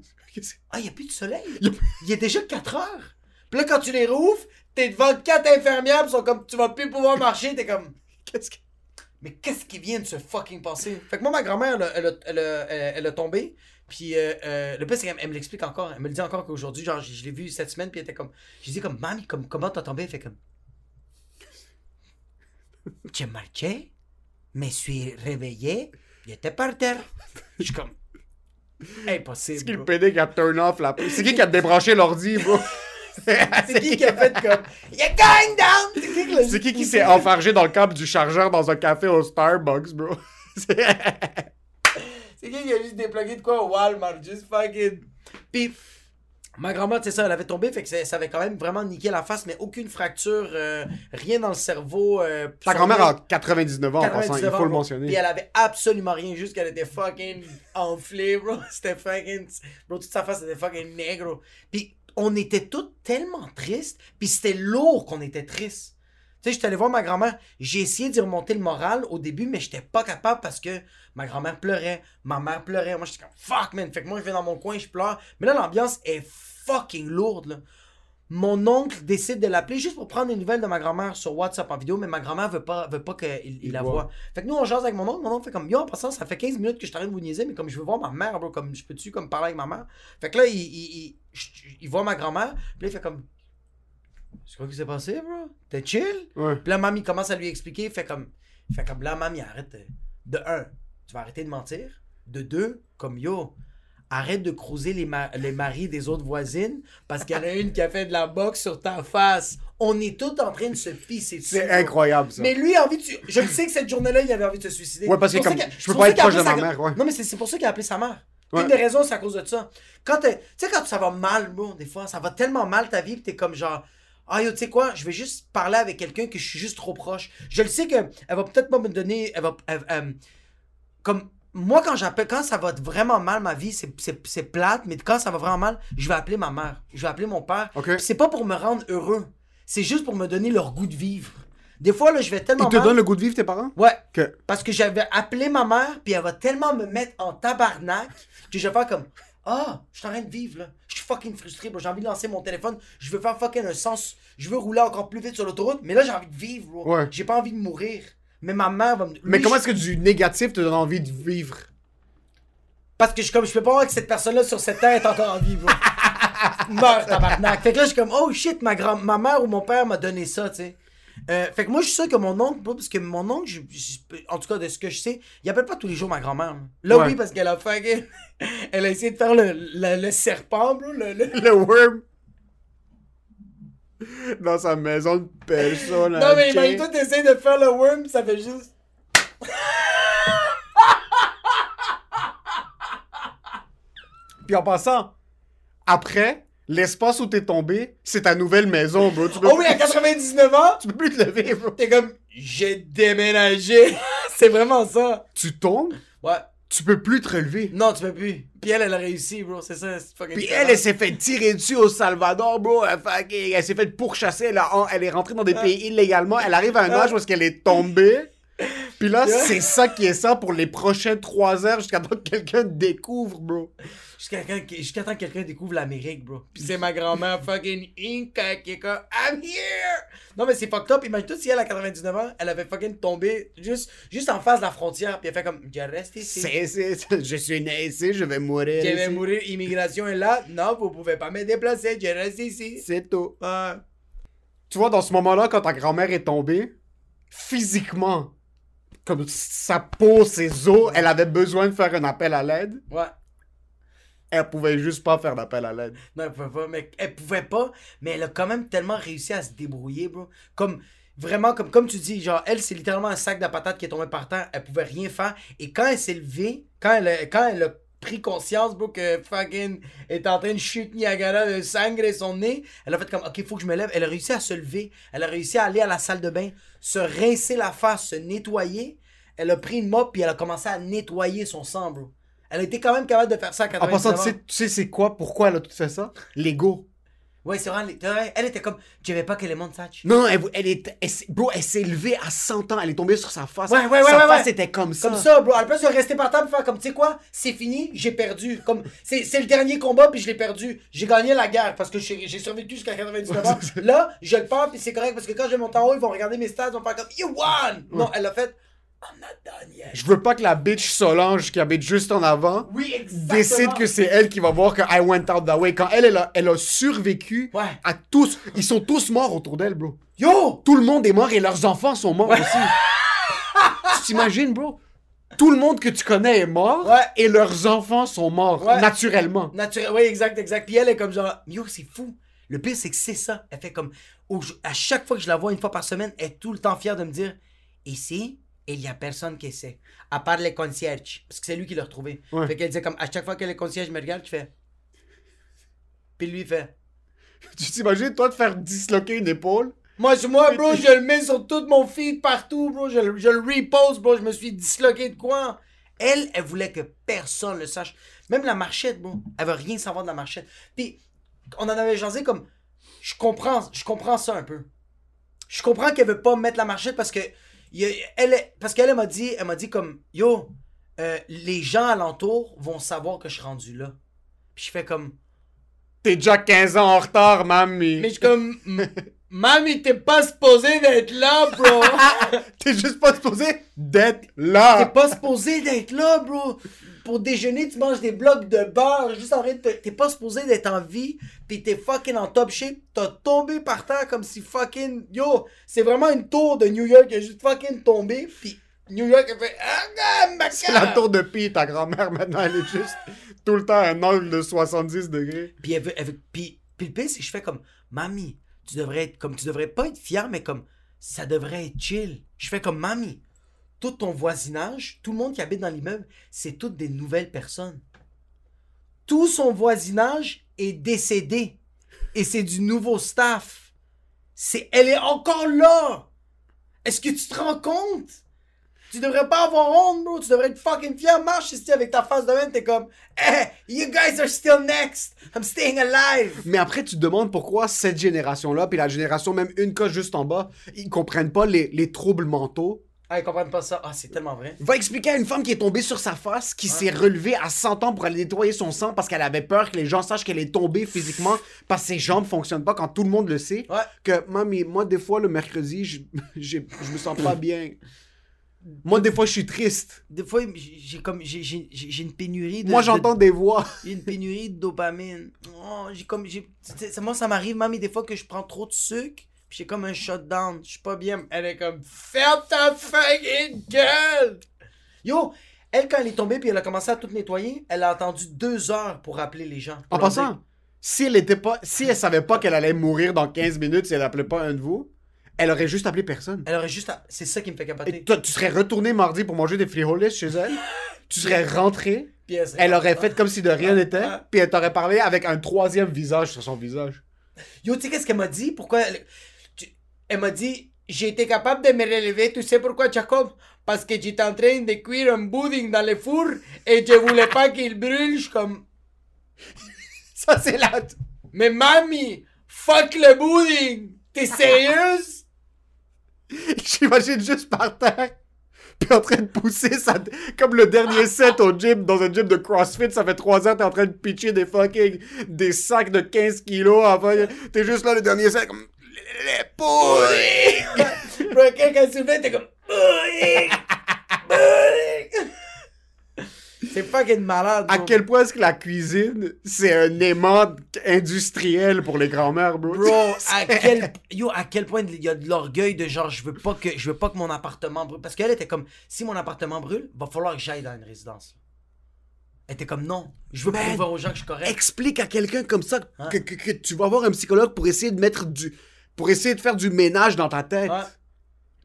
Ah, il n'y a plus de soleil. Y a- Il est déjà 4 heures. Puis là, quand tu les rouvres, t'es devant quatre infirmières, ils sont comme, tu vas plus pouvoir marcher. T'es comme, Qu'est-ce que. mais qu'est-ce qui vient de se fucking passer? Fait que moi, ma grand-mère, elle, elle, elle, elle, elle a tombé. Puis euh, euh, le pire, c'est qu'elle elle me l'explique encore. Elle me le dit encore qu'aujourd'hui, genre, je, je l'ai vu cette semaine, puis elle était comme, je dis comme, mamie, comme, comment t'as tombé? Elle fait comme, j'ai marché, me suis réveillé, il était par terre. Je suis comme, impossible. C'est qui le. PD qui a turn off la. C'est qui qui a débranché l'ordi, bro? C'est qui qui a fait comme You're going down! C'est qui qui l'a- C'est qui qui s'est enfargé dans le câble du chargeur dans un café au Starbucks, bro? C'est- qui qui a juste déplugué de quoi au Walmart? Juste fucking. Puis, ma grand-mère, c'est ça, elle avait tombé, fait que ça, avait quand même vraiment niqué la face, mais aucune fracture, euh, rien dans le cerveau. Euh, Ta son grand-mère a 99 ans, en passant, il 99 faut ans, le bro. mentionner. Puis elle avait absolument rien, juste qu'elle était fucking enflée, bro. C'était fucking. Bro, toute sa face était fucking négro. Puis on était tous tellement tristes, puis c'était lourd qu'on était tristes. Tu sais, j'étais allé voir ma grand-mère. J'ai essayé d'y remonter le moral au début, mais j'étais pas capable parce que ma grand-mère pleurait, ma mère pleurait. Moi, j'étais comme fuck, man. Fait que moi, je vais dans mon coin, je pleure. Mais là, l'ambiance est fucking lourde, là. Mon oncle décide de l'appeler juste pour prendre des nouvelles de ma grand-mère sur WhatsApp en vidéo, mais ma grand-mère veut pas, veut pas qu'il il Il la voit. voit. Fait que nous, on jase avec mon oncle. Mon oncle fait comme, yo, en passant, ça fait 15 minutes que je train de vous niaiser, mais comme je veux voir ma mère, bro, comme je peux-tu comme parler avec ma mère? Fait que là, il, il, il, je- il voit ma grand-mère, puis là, il fait comme, c'est quoi qui s'est passé, bro? T'es chill? Ouais. Puis là, mamie commence à lui expliquer, fait comme, fait comme là, mamie, arrête. De un, tu vas arrêter de mentir? De deux, comme yo, arrête de cruiser les, ma- les maris des autres voisines parce qu'il y en a une qui a fait de la boxe sur ta face. On est tous en train de se pisser dessus. C'est incroyable, ça. Mais lui a envie de. Je le sais que cette journée-là, il avait envie de se suicider. Ouais, parce que comme- qu'il- je peux pas être proche de ma mère, ouais. Non, mais c'est pour ça qu'il a appelé sa mère. Ouais. Une des raisons, c'est à cause de ça. Quand tu sais, quand ça va mal, bro, des fois, ça va tellement mal ta vie, pis t'es comme genre. Ah yo, tu sais quoi, je vais juste parler avec quelqu'un que je suis juste trop proche. Je le sais que elle va peut-être pas me donner. Elle va. elle- elle- comme. Moi, quand j'appelle, quand ça va vraiment mal ma vie, c'est- c'est c'est plate, mais quand ça va vraiment mal, je vais appeler ma mère. Je vais appeler mon père. Ok. Puis c'est pas pour me rendre heureux. C'est juste pour me donner leur goût de vivre. Des fois, là, je vais tellement Ils te mal. donnent le goût de vivre, tes parents? Ouais. Parce que j'avais appelé ma mère, puis elle va tellement me mettre en tabarnak que je vais faire comme Ah, je suis en train de vivre là. Je suis fucking frustré, bro. J'ai envie de lancer mon téléphone. Je veux faire fucking un sens. Je veux rouler encore plus vite sur l'autoroute, mais là j'ai envie de vivre, bro. Ouais. J'ai pas envie de mourir. Mais ma mère va me. Mais Lui, comment est-ce que du négatif te donne envie de vivre? Parce que je, comme, je peux pas voir que cette personne-là sur cette terre est encore en vie, bro. Meurs, tabarnak. Fait que là, je suis comme, oh shit, ma, grand ma mère ou mon père m'a donné ça, tu sais. Euh, fait que moi, je suis sûr que mon oncle, parce que mon oncle, je- je- en tout cas, de ce que je sais, il appelle pas tous les jours ma grand-mère. Là, Là, Ouais. oui, parce qu'elle a fait. Elle a essayé de faire le, le, le serpent, bro. Le, le- Le worm. Dans sa maison de personne. Non, mais imagine toi, t'essayes de faire le worm, ça fait juste. Puis en passant, après, l'espace où t'es tombé, c'est ta nouvelle maison, bro. Tu peux, Oh oui, à 99 ans, tu peux plus te lever, bro. t'es comme, j'ai déménagé. c'est vraiment ça. Tu tombes, Ouais. Tu peux plus te relever. Non, tu peux plus. Puis elle, elle a réussi, bro. C'est ça. c'est fucking Puis elle, elle s'est fait tirer dessus au Salvador, bro. Elle, fait- elle s'est fait pourchasser. Elle, a- elle est rentrée dans des pays illégalement. Elle arrive à un âge où est-ce qu'elle est tombée. Puis là, Yeah. c'est ça qui est ça pour les prochaines trois heures jusqu'à temps que quelqu'un découvre, bro. Jusqu'à temps que quelqu'un découvre l'Amérique, bro. Puis c'est ma grand-mère fucking Inca qui est comme I'm here! Non, mais c'est fucked up. Imagine-toi si elle, à 99 ans, elle avait fucking tombé juste, juste en face de la frontière. Puis elle fait comme Je reste ici. C'est, c'est- je suis né ici, je vais mourir. Je vais ici. mourir. Immigration est là. Non, vous pouvez pas me déplacer. Je reste ici. C'est tout. Ouais. Tu vois, dans ce moment-là, quand ta grand-mère est tombée, physiquement, comme sa peau, ses os, elle avait besoin de faire un appel à l'aide. Ouais. Elle pouvait juste pas faire d'appel à l'aide. Non, elle pouvait pas, mais elle pouvait pas, mais elle a quand même tellement réussi à se débrouiller, bro. Comme, vraiment, comme, tu dis, genre, elle, c'est littéralement un sac de patates qui est tombé par terre, elle pouvait rien faire, et quand elle s'est levée, quand elle, a- pris conscience, bro, que fucking est en train de chute Niagara de sang et son nez, elle a fait comme, ok, faut que je me lève, elle a réussi à se lever, elle a réussi à aller à la salle de bain, se rincer la face, se nettoyer, elle a pris une mop, puis elle a commencé à nettoyer son sang, bro. Elle a été quand même capable de faire ça à En 99 passant, tu sais, tu sais c'est quoi, pourquoi elle a tout fait ça? L'ego. Ouais, c'est vrai, elle, était comme, je veux pas que les monde sachent. Non, elle, elle est, elle bro, elle s'est levée à 100 ans, elle est tombée sur sa face. Ouais, ouais, ouais, Sa ouais, face ouais. était comme ça. Comme ça, bro. À la place de rester par terre et faire comme, tu sais quoi, c'est fini, j'ai perdu. Comme, c'est le dernier combat puis je l'ai perdu. J'ai gagné la guerre parce que j'ai survécu jusqu'à 99 ans. Là, je le perds puis c'est correct parce que quand je vais monter en haut, ils vont regarder mes stats, ils vont faire comme, you won! Non, elle a fait, I'm not done yet. Je veux pas que la bitch Solange qui habite juste en avant Oui, décide que c'est elle qui va voir que I went out that way. Quand elle, elle a, elle a survécu Ouais. à tous. Ils sont tous morts autour d'elle, bro. Yo! Tout le monde est mort et leurs enfants sont morts aussi. tu t'imagines, bro? Tout le monde que tu connais est mort Ouais. et leurs enfants sont morts naturellement. Naturel, oui, exact, exact. Puis elle est comme genre, yo, c'est fou. Le pire, c'est que c'est ça. Elle fait comme, au- à chaque fois que je la vois une fois par semaine, elle est tout le temps fière de me dire, ici, il y a personne qui sait, à part les concierges. Parce que c'est lui qui l'a retrouvé. Ouais. Fait qu'elle disait comme, à chaque fois que les concierges me regardent, je fais. Puis lui, il fait. Tu t'imagines, toi, de faire disloquer une épaule? Moi, je- moi, bro, je le mets sur tout mon feed partout, bro. Je, le- je le repost, bro. Je me suis disloqué de quoi? Elle, elle voulait que personne le sache. Même la marchette, bro. Elle veut rien savoir de la marchette. Puis, on en avait jasé comme. Je comprends, je comprends ça un peu. Je comprends qu'elle veut pas mettre la marchette parce que. Il elle, parce qu'elle elle m'a dit, elle m'a dit comme. Yo, euh, les gens alentour vont savoir que je suis rendu là. Puis je fais comme. T'es déjà 15 ans en retard, mamie. Mais je suis comme. Mamie, t'es pas supposé d'être là, bro! T'es juste pas supposé d'être T'es là. pas supposé d'être là, bro. Pour déjeuner, tu manges des blocs de beurre, juste en de te- T'es pas supposé d'être en vie, pis t'es fucking en top shape. T'as tombé par terre comme si fucking. Yo, c'est vraiment une tour de New York qui a juste fucking tombé, pis New York a fait. Ah, ma C'est la tour de Pi, ta grand-mère, maintenant, elle est juste tout le temps à un angle de 70 degrés. Puis elle veut, elle veut- puis, puis le pire, c'est que je fais comme, mamie, tu devrais être comme, tu devrais pas être fier, mais comme, ça devrait être chill. Je fais comme, mamie, tout ton voisinage, tout le monde qui habite dans l'immeuble, c'est toutes des nouvelles personnes. Tout son voisinage est décédé. Et c'est du nouveau staff. C'est, elle est encore là. Est-ce que tu te rends compte? Tu devrais pas avoir honte, bro. Tu devrais être fucking fier. Marche ici avec ta face de même. T'es comme, hey, you guys are still next. I'm staying alive. Mais après, tu te demandes pourquoi cette génération-là, puis la génération même une coche juste en bas, ils comprennent pas les, les troubles mentaux. Ah, ils comprennent pas ça. Ah, c'est tellement vrai. Va expliquer à une femme qui est tombée sur sa face, qui s'est relevée à 100 ans pour aller nettoyer son sang parce qu'elle avait peur que les gens sachent qu'elle est tombée physiquement parce que ses jambes fonctionnent pas quand tout le monde le sait. Ouais. Que, mamie, moi, des fois, le mercredi, je, j'ai- je me sens pas bien. Moi, des fois, je suis triste. Des fois, j'ai comme, j'ai, j'ai, j'ai j'ai une pénurie de. Moi, de- j'entends des voix. J'ai une pénurie de dopamine. Oh, j'ai comme, j'ai, c'est- moi, ça m'arrive, mamie, des fois que je prends trop de sucre. Puis j'ai comme un shutdown. Je suis pas bien. Elle est comme, ferme ta fucking gueule. Yo, elle, quand elle est tombée puis elle a commencé à tout nettoyer, elle a attendu deux heures pour appeler les gens. En passant, si elle était pas, si elle savait pas qu'elle allait mourir dans 15 minutes si elle appelait pas un de vous, elle aurait juste appelé personne. Elle aurait juste. à- C'est ça qui me fait capoter. Et toi, tu serais retourné mardi pour manger des frijoles chez elle? tu serais rentré. Puis elle, serait Elle aurait fait comme si de rien n'était, Ouais. puis elle t'aurait parlé avec un troisième visage sur son visage. Yo, tu sais qu'est-ce qu'elle m'a dit? Pourquoi? Elle, elle m'a dit, j'ai été capable de me relever. Tu sais pourquoi, Jacob? Parce que j'étais en train de cuire un pudding dans le four et je voulais pas qu'il brûle. Comme, Ça, c'est la... mais mamie, fuck le pudding! T'es sérieuse? J'imagine juste par terre, puis en train de pousser ça, comme le dernier set au gym, dans un gym de CrossFit, ça fait 3 ans, t'es en train de pitcher des fucking, des sacs de 15 kilos, enfin, t'es juste là, le dernier set, poules! Bro, quelqu'un levait, t'es comme, pudding! Pudding! C'est fucking malade. À bro. quel point est-ce que la cuisine, c'est un aimant industriel pour les grands-mères, bro? Bro, à quel yo à quel point il y a de l'orgueil de genre je veux pas que je veux pas que mon appartement brûle parce qu'elle était comme si mon appartement brûle, va falloir que j'aille dans une résidence. Elle était comme non, je veux Man. prouver aux gens que je suis correct. Explique à quelqu'un comme ça Hein? que, que- que tu vas voir un psychologue pour essayer de mettre du... pour essayer de faire du ménage dans ta tête. Ouais.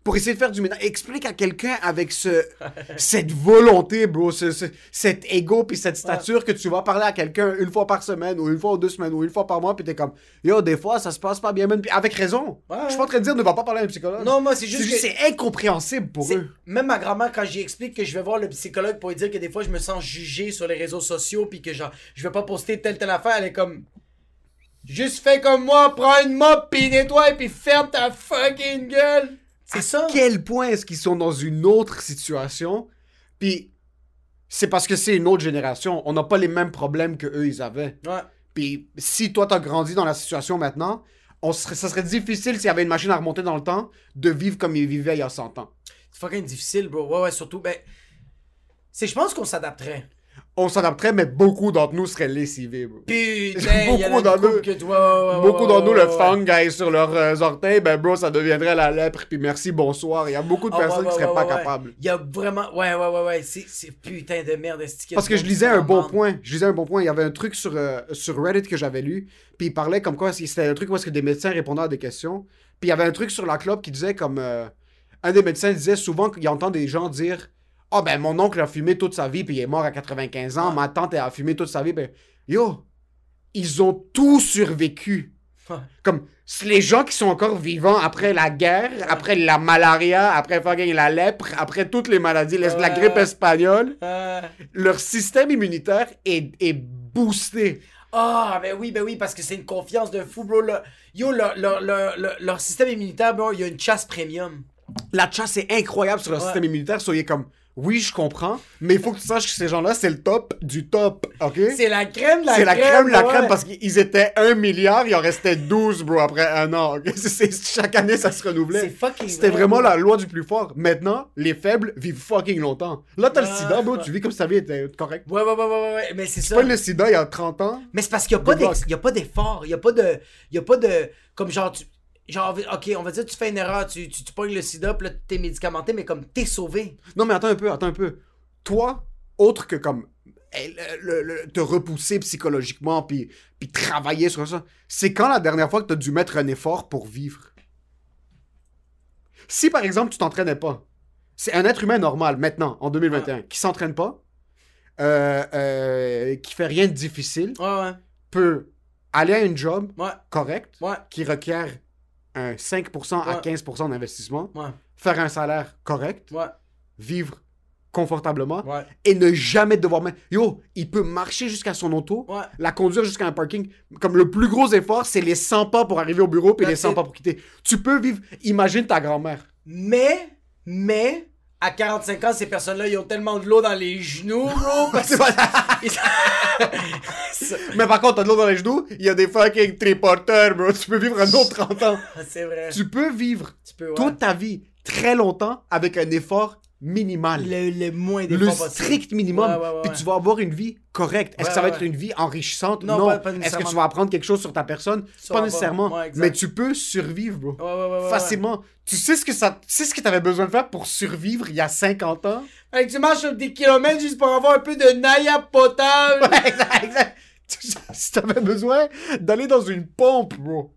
Pour essayer de faire du ménage. Explique à quelqu'un avec ce, cette volonté, bro, ce, ce- cet ego puis cette stature que tu vas parler à quelqu'un une fois par semaine ou une fois ou deux semaines ou une fois par mois puis t'es comme, yo, des fois ça se passe pas bien, même. Puis avec raison. Ouais, Je suis pas en train de dire ne va pas parler à un psychologue. Non, moi c'est juste que c'est incompréhensible pour eux. même ma grand-mère quand j'y explique que je vais voir le psychologue pour lui dire que des fois je me sens jugé sur les réseaux sociaux puis que genre je vais pas poster telle telle affaire, elle est comme juste fais comme moi, prends une mop puis nettoie puis ferme ta fucking gueule. C'est ça. quel point est-ce qu'ils sont dans une autre situation? Puis c'est parce que c'est une autre génération. On n'a pas les mêmes problèmes que eux ils avaient. Ouais. Puis si toi t'as grandi dans la situation maintenant, on serait, ça serait difficile s'il y avait une machine à remonter dans le temps de vivre comme ils vivaient il y a 100 ans. C'est fucking difficile, bro. Ouais, ouais, surtout, ben. C'est, je pense qu'on s'adapterait. On s'adapterait, mais beaucoup d'entre nous seraient lessivés. bro. Putain, Beaucoup d'entre nous- que ouais, Beaucoup ouais, nous, le ouais, fungi sur leurs euh, orteils, ben bro, ça deviendrait la lèpre, puis merci, bonsoir. Il y a beaucoup de Ah, personnes qui seraient pas capables. Il y a vraiment. Ouais, ouais, ouais, ouais. C'est, putain de merde, Parce que je lisais un bon point. Je lisais un bon point. Il y avait un truc sur, euh, sur Reddit que j'avais lu. Puis il parlait comme quoi c'était un truc où est-ce que des médecins répondaient à des questions. Puis il y avait un truc sur la clope qui disait comme. euh, un des médecins disait souvent qu'il entend des gens dire Ah ben mon oncle a fumé toute sa vie puis il est mort à 95 ans. Ma tante elle a fumé toute sa vie. Ben yo, ils ont tout survécu. Comme les gens qui sont encore vivants après la guerre, après la malaria, après fucking la lèpre, après toutes les maladies, la- grippe espagnole leur système immunitaire est, est boosté. Ah, ben oui, ben oui, parce que c'est une confiance de fou, bro. là. Yo, leur, leur- leur système immunitaire, bro, il y a une chasse premium. La chasse est incroyable sur leur Ouais. système immunitaire. Soyez comme, oui, je comprends, mais il faut que tu saches que ces gens-là, c'est le top du top, ok? C'est la crème, la C'est crème. la crème, la ouais. crème, parce qu'ils étaient un milliard, il en restait 12, bro, après un an. ok? C'est- c'est- chaque année, ça se C'est renouvelait. fucking C'était vrai, vraiment la loi du plus fort. Maintenant, les faibles vivent fucking longtemps. Là, t'as le sida, bro, tu vis comme si ta vie était correcte. Ouais, ouais, ouais, ouais, ouais, mais c'est ça. Pas le sida il y a 30 ans. Mais c'est parce qu'il n'y a, pas Good luck. d'ex- il y a pas d'effort. Il n'y a pas de. Il y a pas de. Comme genre, tu. Genre, ok, on va dire, tu fais une erreur, tu, tu, tu pognes le sida, puis là, t'es médicamenté, mais comme t'es sauvé. Non, mais attends un peu, attends un peu. Toi, autre que comme eh, le- le- le- te repousser psychologiquement puis, puis travailler sur ça, c'est quand la dernière fois que tu as dû mettre un effort pour vivre? Si par exemple tu t'entraînais pas, c'est un être humain normal maintenant, en 2021, qui s'entraîne pas, euh, euh, qui fait rien de difficile, Ouais, ouais. peut aller à une job Ouais, correcte ouais, qui requiert un 5% à Ouais. 15% d'investissement, faire un salaire correct, vivre confortablement ouais. et ne jamais devoir mettre. Yo, il peut marcher jusqu'à son auto, Ouais. la conduire jusqu'à un parking. Comme le plus gros effort, c'est les 100 pas pour arriver au bureau puis les That's 100 it. pas pour quitter. Tu peux vivre. Imagine ta grand-mère. Mais, mais, à 45 ans, ces personnes-là, ils ont tellement de l'eau dans les genoux, bro. parce Mais par contre, t'as de l'eau dans les genoux, il y a des fucking triporteurs, bro. Tu peux vivre un autre 30 ans. c'est vrai. Tu peux vivre Tu peux, ouais. toute ta vie très longtemps avec un effort minimal. Le, le moins Le d'efforts possible. strict minimum. Ouais, ouais, ouais, Puis tu vas avoir une vie correcte. Est-ce que ça va être une vie enrichissante? Non, Non. Est-ce que tu vas apprendre quelque chose sur ta personne? Pas nécessairement. mais tu peux survivre, bro. Facilement. Tu sais ce que ça, tu sais ce que t'avais besoin de faire pour survivre il y a 50 ans? Tu marches sur des kilomètres juste pour avoir un peu de naïa potable. exact, exact. Tu- Si t'avais besoin d'aller dans une pompe, bro.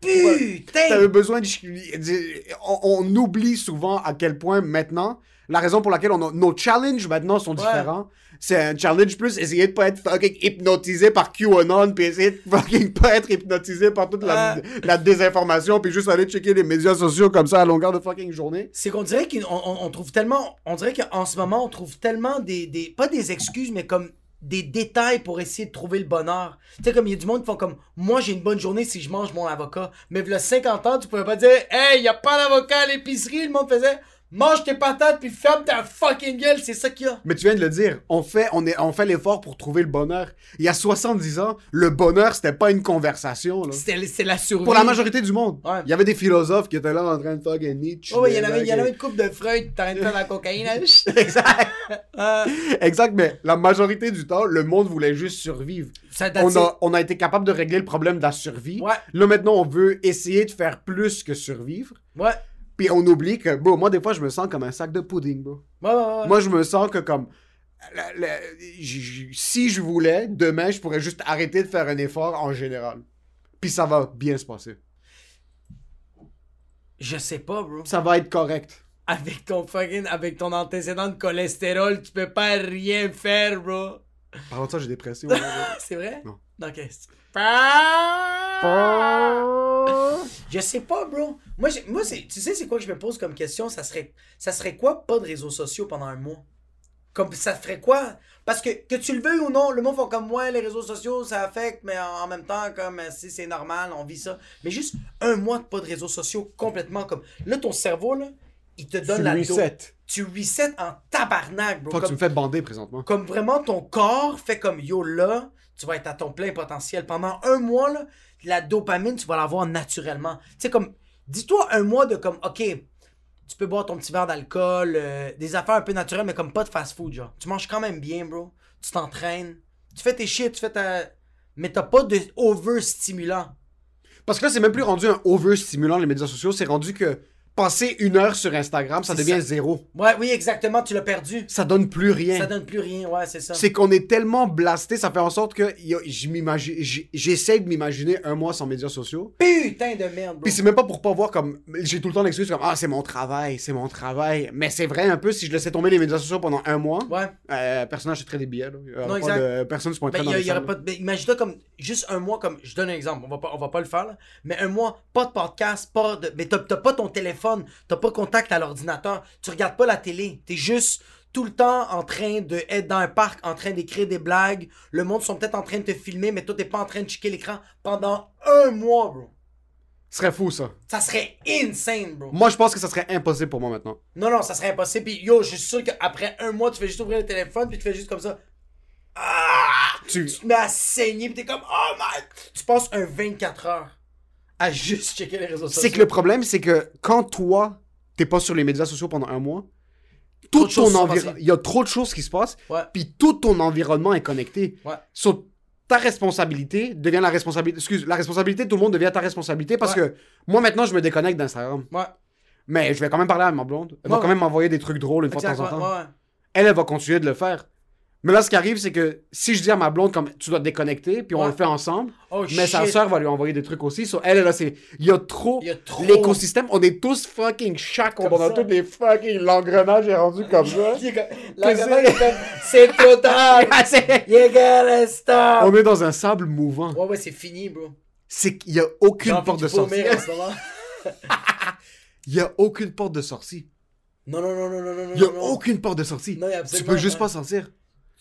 Putain! T'avais besoin de... de- On, on oublie souvent à quel point maintenant, la raison pour laquelle on a- nos challenges maintenant sont différents, c'est un challenge plus essayer de pas être fucking hypnotisé par QAnon, puis essayer de fucking pas être hypnotisé par toute la, Ouais. la désinformation, puis juste aller checker les médias sociaux comme ça à longueur de fucking journée. C'est qu'on dirait qu'on on- on trouve tellement. On dirait qu'en ce moment, on trouve tellement des, des. Pas des excuses, mais comme des détails pour essayer de trouver le bonheur. Tu sais, comme il y a du monde qui font comme. Moi, j'ai une bonne journée si je mange mon avocat. Mais il a 50 ans, tu pouvais pas dire. Hey, y a pas d'avocat à l'épicerie. Le monde faisait. Mange tes patates puis ferme ta fucking gueule. C'est ça qu'il y a. Mais tu viens de le dire, on fait, on est, on fait l'effort pour trouver le bonheur. Il y a 70 ans, le bonheur, c'était pas une conversation. C'est la survie. Pour la majorité du monde. Ouais. Il y avait des philosophes qui étaient là en train de fucking Nietzsche. Oh, il y en avait, il y en des- avait une coupe de Freud. T'as rien de faire la cocaïne. hein? Exact. Euh, exact, mais la majorité du temps, le monde voulait juste survivre. ça. On a, on a été capable de régler le problème de la survie. Ouais. Là, maintenant, on veut essayer de faire plus que survivre. Ouais. Puis on oublie que, bro, moi, des fois, je me sens comme un sac de pudding, bro. Ouais, ouais, ouais. Moi, je me sens que comme... la- la- j- j- si je voulais, demain, je pourrais juste arrêter de faire un effort en général. Puis ça va bien se passer. Je sais pas, bro. Ça va être correct. Avec ton fucking. Avec ton antécédent de cholestérol, tu peux pas rien faire, bro. Par contre, ça, j'ai bro. C'est vrai? Non. Ok. Je sais pas, bro. Moi, moi c'est, tu sais, c'est quoi que je me pose comme question? Ça serait, ça serait quoi pas de réseaux sociaux pendant un mois? Comme ça ferait quoi? Parce que, que tu le veuilles ou non, le monde font comme moi, les réseaux sociaux, ça affecte, mais en, en même temps, comme euh, si c'est normal, on vit ça. Mais juste un mois de pas de réseaux sociaux complètement comme. Là, ton cerveau, là, il te donne Tu la reset. Tu reset en tabarnak, bro. Faut que tu Comme- me fais bander présentement. comme vraiment ton corps fait comme yo là, tu vas être à ton plein potentiel. Pendant un mois, là, la dopamine, tu vas l'avoir naturellement. Tu sais, comme, dis-toi un mois de comme, ok, tu peux boire ton petit verre d'alcool, euh, des affaires un peu naturelles, mais comme pas de fast-food, genre. Tu manges quand même bien, bro. Tu t'entraînes. Tu fais tes shit, tu fais ta. Mais t'as pas de over-stimulant. Parce que là, c'est même plus rendu un overstimulant, les médias sociaux. C'est rendu que passer une heure sur Instagram, ça devient ça. zéro. Ouais, oui, exactement, tu l'as perdu. Ça donne plus rien. Ça donne plus rien, ouais, c'est ça. C'est qu'on est tellement blasté, ça fait en sorte que j'essaie de m'imaginer un mois sans médias sociaux. Putain de merde, bro. Puis c'est même pas pour pas voir comme. J'ai tout le temps l'excuse comme Ah, c'est mon travail, c'est mon travail. Mais c'est vrai un peu, si je laissais tomber les médias sociaux pendant un mois, Ouais. euh, personne n'achèterait des billets. Là. Il y aurait Non, pas exact. de- personne ne se pointerait Ben, dans y a- y pas de- ben, Imagine-toi comme juste un mois, comme. Je donne un exemple, on va pas, on va pas le faire, là, mais un mois, pas de podcast, pas de. Mais t'as pas ton téléphone, t'as pas contact à l'ordinateur, tu regardes pas la télé, t'es juste tout le temps en train de être dans un parc, en train d'écrire des blagues. Le monde sont peut-être en train de te filmer, mais toi t'es pas en train de checker l'écran pendant un mois, bro. Ce serait fou ça. Ça serait insane, bro. Moi, je pense que ça serait impossible pour moi maintenant. Non, non, ça serait impossible. Puis yo, je suis sûr qu'après un mois, tu fais juste ouvrir le téléphone, puis tu fais juste comme ça. Ah! Tu... tu te mets à saigner pis t'es comme oh my tu passes un 24 heures à juste checker les réseaux sociaux C'est que le problème, c'est que quand toi, t'es pas sur les médias sociaux pendant un mois, tout ton environnement, il y a trop de choses qui se passent, puis tout ton environnement est connecté. ouais So, ta responsabilité devient la responsabilité. Excuse, la responsabilité de tout le monde devient ta responsabilité parce Ouais. que moi maintenant, je me déconnecte d'Instagram. ouais Mais je vais quand même parler à ma blonde. Elle va quand même m'envoyer des trucs drôles une fois de temps en temps. Elle, elle va continuer de le faire. Mais là, ce qui arrive, c'est que si je dis à ma blonde, comme tu dois te déconnecter, puis on Ouais. le fait ensemble, oh mais sa soeur va lui envoyer des trucs aussi. So, elle, là, c'est. Il y a trop. A L'écosystème, on est tous fucking chaque. On ça. tous les fucking. L'engrenage est rendu comme ça. Il est comme- c'est- total you gotta stop on est dans un sable mouvant. ouais ouais c'est fini bro C'est qu'il y a aucune porte de sortie. Il y a aucune porte de sortie. non non non non non non Il y a non, non. aucune porte de sortie. Non, y a tu peux juste pas sortir.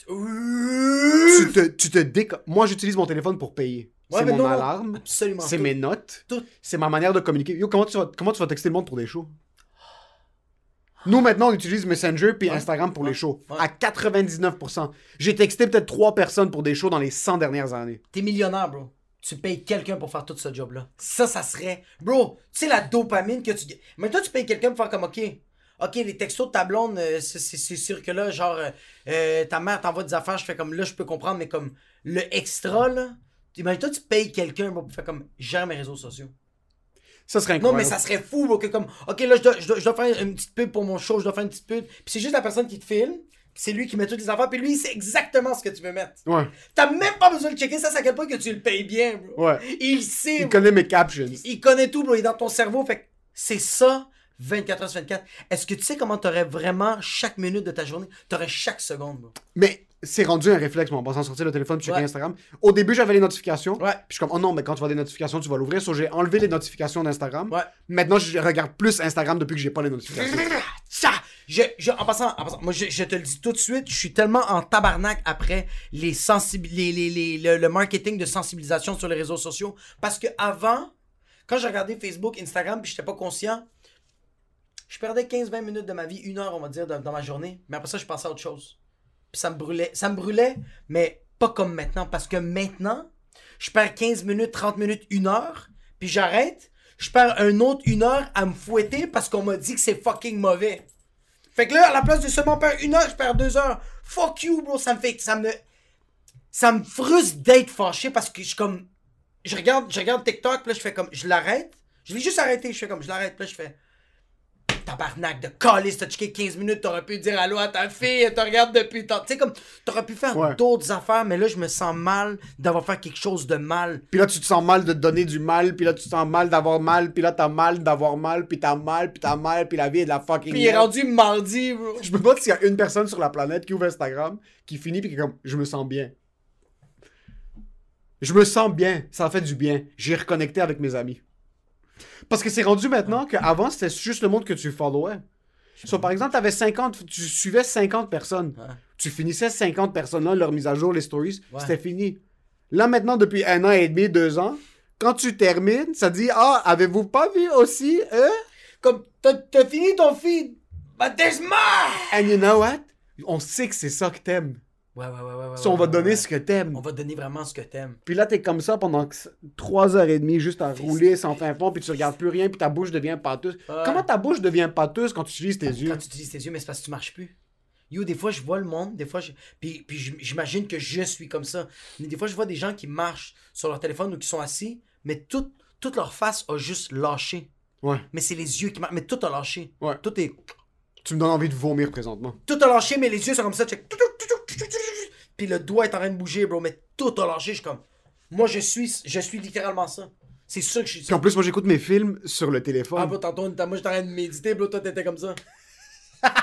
Tu te, tu te déco- Moi, j'utilise mon téléphone pour payer. Ouais, c'est mais mon non, alarme. absolument C'est tout. mes notes. Tout. C'est ma manière de communiquer. Yo, comment tu vas, comment tu vas texter le monde pour des shows? Nous, maintenant, on utilise Messenger puis Ouais. Instagram pour Ouais. les shows. À 99%. J'ai texté peut-être 3 personnes pour des shows dans les 100 dernières années. T'es millionnaire, bro. Tu payes quelqu'un pour faire tout ce job-là. Ça, ça serait. Bro, tu sais la dopamine que tu. Mais toi, tu payes quelqu'un pour faire comme, OK. OK, les textos de ta blonde, euh, c'est- sûr que là, genre, euh, euh, ta mère t'envoie des affaires, je fais comme, là, je peux comprendre, mais comme, le extra, là. Imagine-toi, tu payes quelqu'un pour faire comme, gère mes réseaux sociaux. Ça serait Non, incroyable. mais ça serait fou, bro, que comme, OK, là, je dois, je, dois, je dois faire une petite pub pour mon show, je dois faire une petite pub. Puis c'est juste la personne qui te filme, c'est lui qui met toutes les affaires, puis lui, il sait exactement ce que tu veux mettre. Ouais. T'as même pas besoin de checker ça, c'est à quel point que tu le payes bien, bro. Ouais. Il sait, Il bro. connaît mes captions. Il connaît tout, bro. Il est dans ton cerveau. Fait que c'est ça, 24 heures sur 24. Est-ce que tu sais comment t'aurais vraiment chaque minute de ta journée? T'aurais chaque seconde, bro. Mais c'est rendu un réflexe, moi, en passant sortir le téléphone checker Ouais. Instagram. Au début, j'avais les notifications. Ouais. Puis je suis comme, oh non, mais quand tu vois des notifications, tu vas l'ouvrir. So, j'ai enlevé les notifications d'Instagram. Ouais. Maintenant, je regarde plus Instagram depuis que j'ai pas les notifications. Ça! Je, je- en, passant, en passant, moi je, je te le dis tout de suite, je suis tellement en tabarnak après les les, les- les- le, le marketing de sensibilisation sur les réseaux sociaux. Parce que avant, quand je regardais Facebook, Instagram, puis j'étais pas conscient, je perdais 15-20 minutes de ma vie, une heure, on va dire, dans, ma journée. Mais après ça, je passais à autre chose. Puis ça me brûlait. Ça me brûlait, mais pas comme maintenant. Parce que maintenant, je perds 15 minutes, 30 minutes, une heure, puis j'arrête. Je perds un autre une heure à me fouetter parce qu'on m'a dit que c'est fucking mauvais. Fait que là, à la place de seulement perdre une heure, je perds deux heures. Fuck you, bro. Ça me fait. Ça me. Ça me frustre d'être fâché parce que je suis comme. Je regarde, je regarde TikTok, puis là, je fais comme. Je l'arrête. Je l'ai juste arrêté. Je fais comme. Je l'arrête, puis là, je fais. Tabarnak de calice, t'as checké 15 minutes, t'aurais pu dire allô à ta fille, elle te regarde depuis tant. Tu sais, comme. T'aurais pu faire Ouais. d'autres affaires, mais là, je me sens mal d'avoir fait quelque chose de mal. Puis là, tu te sens mal de te donner du mal. Puis là, tu te sens mal d'avoir mal. Puis là, t'as mal d'avoir mal. Puis t'as mal. Puis t'as mal. Puis la vie est de la fucking Puis il est rendu mardi, bro. Je me demande s'il y a une personne sur la planète qui ouvre Instagram, qui finit puis qui est comme je me sens bien. Je me sens bien, ça fait du bien. J'ai reconnecté avec mes amis. Parce que c'est rendu maintenant qu'avant c'était juste le monde que tu followais. So, par exemple, avais 50, tu suivais 50 personnes. Ouais. Tu finissais 50 personnes-là, leur mise à jour, les stories, Ouais. c'était fini. Là maintenant, depuis un an et demi, deux ans, quand tu termines, ça dit Ah, avez-vous pas vu aussi, hein? Comme, t'as t'as fini ton feed, but there's more! And you know what? On sait que c'est ça que t'aimes. Ouais, ouais, ouais, ouais. Si on va ouais, donner ce que t'aimes. On va te donner vraiment ce que t'aimes. Puis là, t'es comme ça pendant 3 heures et demie, juste à rouler sans fin fond, puis tu regardes plus rien, puis ta bouche devient pâteuse. Comment ta bouche devient pâteuse quand tu utilises tes yeux? Quand tu utilises tes yeux, mais c'est parce que tu marches plus. Yo, des fois, je vois le monde, des fois, je... puis, puis j'im- j'imagine que je suis comme ça. Mais des fois, je vois des gens qui marchent sur leur téléphone ou qui sont assis, mais tout, toute leur face a juste lâché. Ouais. Mais c'est les yeux qui marchent, mais tout a lâché. Ouais. Tout est... Tu me donnes envie de vomir présentement. Tout a lâché, mais les yeux sont comme ça. check. Puis le doigt est en train de bouger, bro, mais tout a lâché. Je suis comme... Moi, je suis, je suis littéralement ça. C'est sûr que je suis Puis en plus, moi, j'écoute mes films sur le Ah, téléphone. bro, tantôt, moi, j'étais en train de méditer, bro, toi, t'étais comme ça.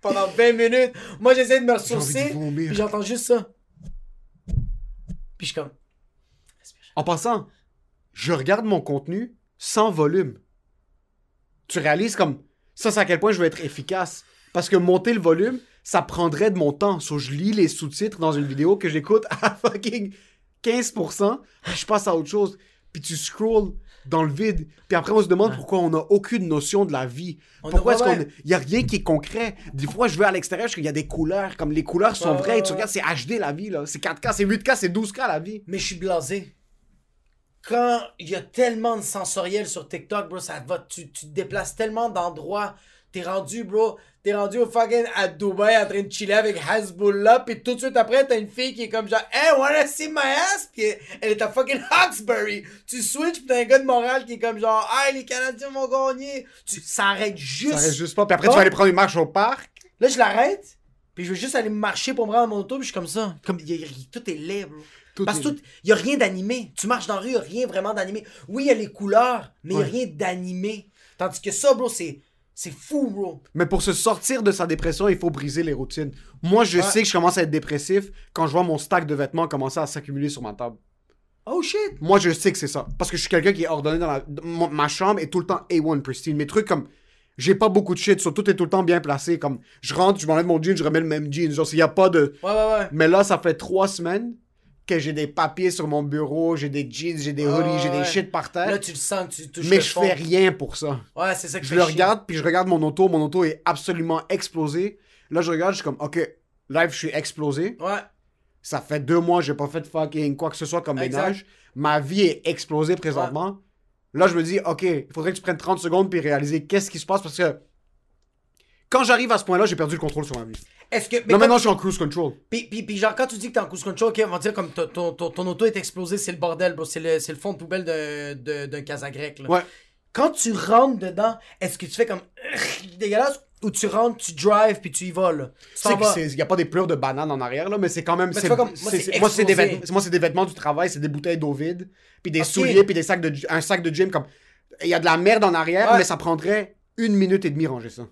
Pendant 20 minutes. Moi, j'essaie de me ressourcer, puis j'entends juste ça. Puis je suis comme... En passant, je regarde mon contenu sans volume. Tu réalises comme ça, c'est à quel point je veux être efficace. Parce que monter le volume, ça prendrait de mon temps. So, je lis les sous-titres dans une vidéo que j'écoute à fucking 15%, puis je passe à autre chose. Puis tu scrolls dans le vide. Puis après, on se demande pourquoi on n'a aucune notion de la vie. On pourquoi est-ce qu'on... Il n'y a rien qui est concret? Des fois, je vais à l'extérieur, je qu'il y a des couleurs. Comme les couleurs sont Ouais, vraies. ouais, tu regardes, c'est HD la vie, là. C'est 4K, c'est 8K, c'est 12K la vie. Mais je suis blasé. Quand il y a tellement de sensoriel sur TikTok, bro, ça va, tu, tu te déplaces tellement d'endroits. T'es rendu, bro, t'es rendu au fucking à Dubaï en train de chiller avec Hasbullah, puis tout de suite après, t'as une fille qui est comme genre, hey, wanna see my ass? Puis elle est à fucking Hawkesbury. Tu switches, pis t'as un gars de Montréal qui est comme genre, hey, les Canadiens vont gagner. Tu, ça arrête juste. Ça reste juste pas. Puis après, tu vas aller prendre une marche au parc. Là, je l'arrête, puis je veux juste aller marcher pour me rendre à mon auto, puis je suis comme ça. Comme, y a- y- tout est laid, bro. Tout Parce que il y a rien d'animé. Tu marches dans la rue, y a rien vraiment d'animé. Oui, il y a les couleurs, mais il Ouais. a rien d'animé. Tandis que ça, bro, c'est c'est fou, bro. Mais pour se sortir de sa dépression, il faut briser les routines. Moi, je Ouais. sais que je commence à être dépressif quand je vois mon stack de vêtements commencer à s'accumuler sur ma table. Oh shit. Moi, je sais que c'est ça. Parce que je suis quelqu'un qui est ordonné dans la... ma chambre est tout le temps A1 pristine. Mes trucs comme... J'ai pas beaucoup de shit, so tout est tout le temps bien placé. Comme, je rentre, je m'enlève mon jean, je remets le même jean. Genre, s'il y a pas de... Ouais, ouais, ouais. Mais là, ça fait trois semaines que j'ai des papiers sur mon bureau, j'ai des jeans, j'ai des hoodies, j'ai des ouais. shit par terre. Là, tu le sens que tu touches mais le je fond. fais rien pour ça. Ouais, c'est ça que Je fait le chier. regarde, puis je regarde mon auto. Mon auto est absolument explosé. Là, je regarde, je suis comme, OK, live, je suis explosé. Ouais. Ça fait deux mois, j'ai pas fait fucking quoi que ce soit comme Exact. ménage. Ma vie est explosée présentement. Là, je me dis, OK, il faudrait que tu prennes 30 secondes puis réaliser qu'est-ce qui se passe parce que quand j'arrive à ce point-là, j'ai perdu le contrôle sur ma vie. Est-ce que. mais Là, comme- maintenant, je suis en cruise control. Puis, puis, puis genre, quand tu dis que t'es en cruise control, ok, on va dire comme ton, ton, ton, ton auto est explosé, c'est le bordel, bro. C'est le, le fond de poubelle de- de- d'un casa grec, là. Ouais. Quand tu rentres dedans, est-ce que tu fais comme. Dégueulasse? Où tu rentres, tu drives, puis tu y vas, là? Tu sais qu'il n'y a pas des pleurs de bananes en arrière, là, mais c'est quand même. Mais comme- moi, c'est- des, vêtements- moi, c'est des vêtements du travail, c'est des bouteilles d'eau vide, puis des souliers, puis des sacs de, un sac de gym. comme Il y a de la merde en arrière, Ouais. mais ça prendrait une minute et demie ranger ça.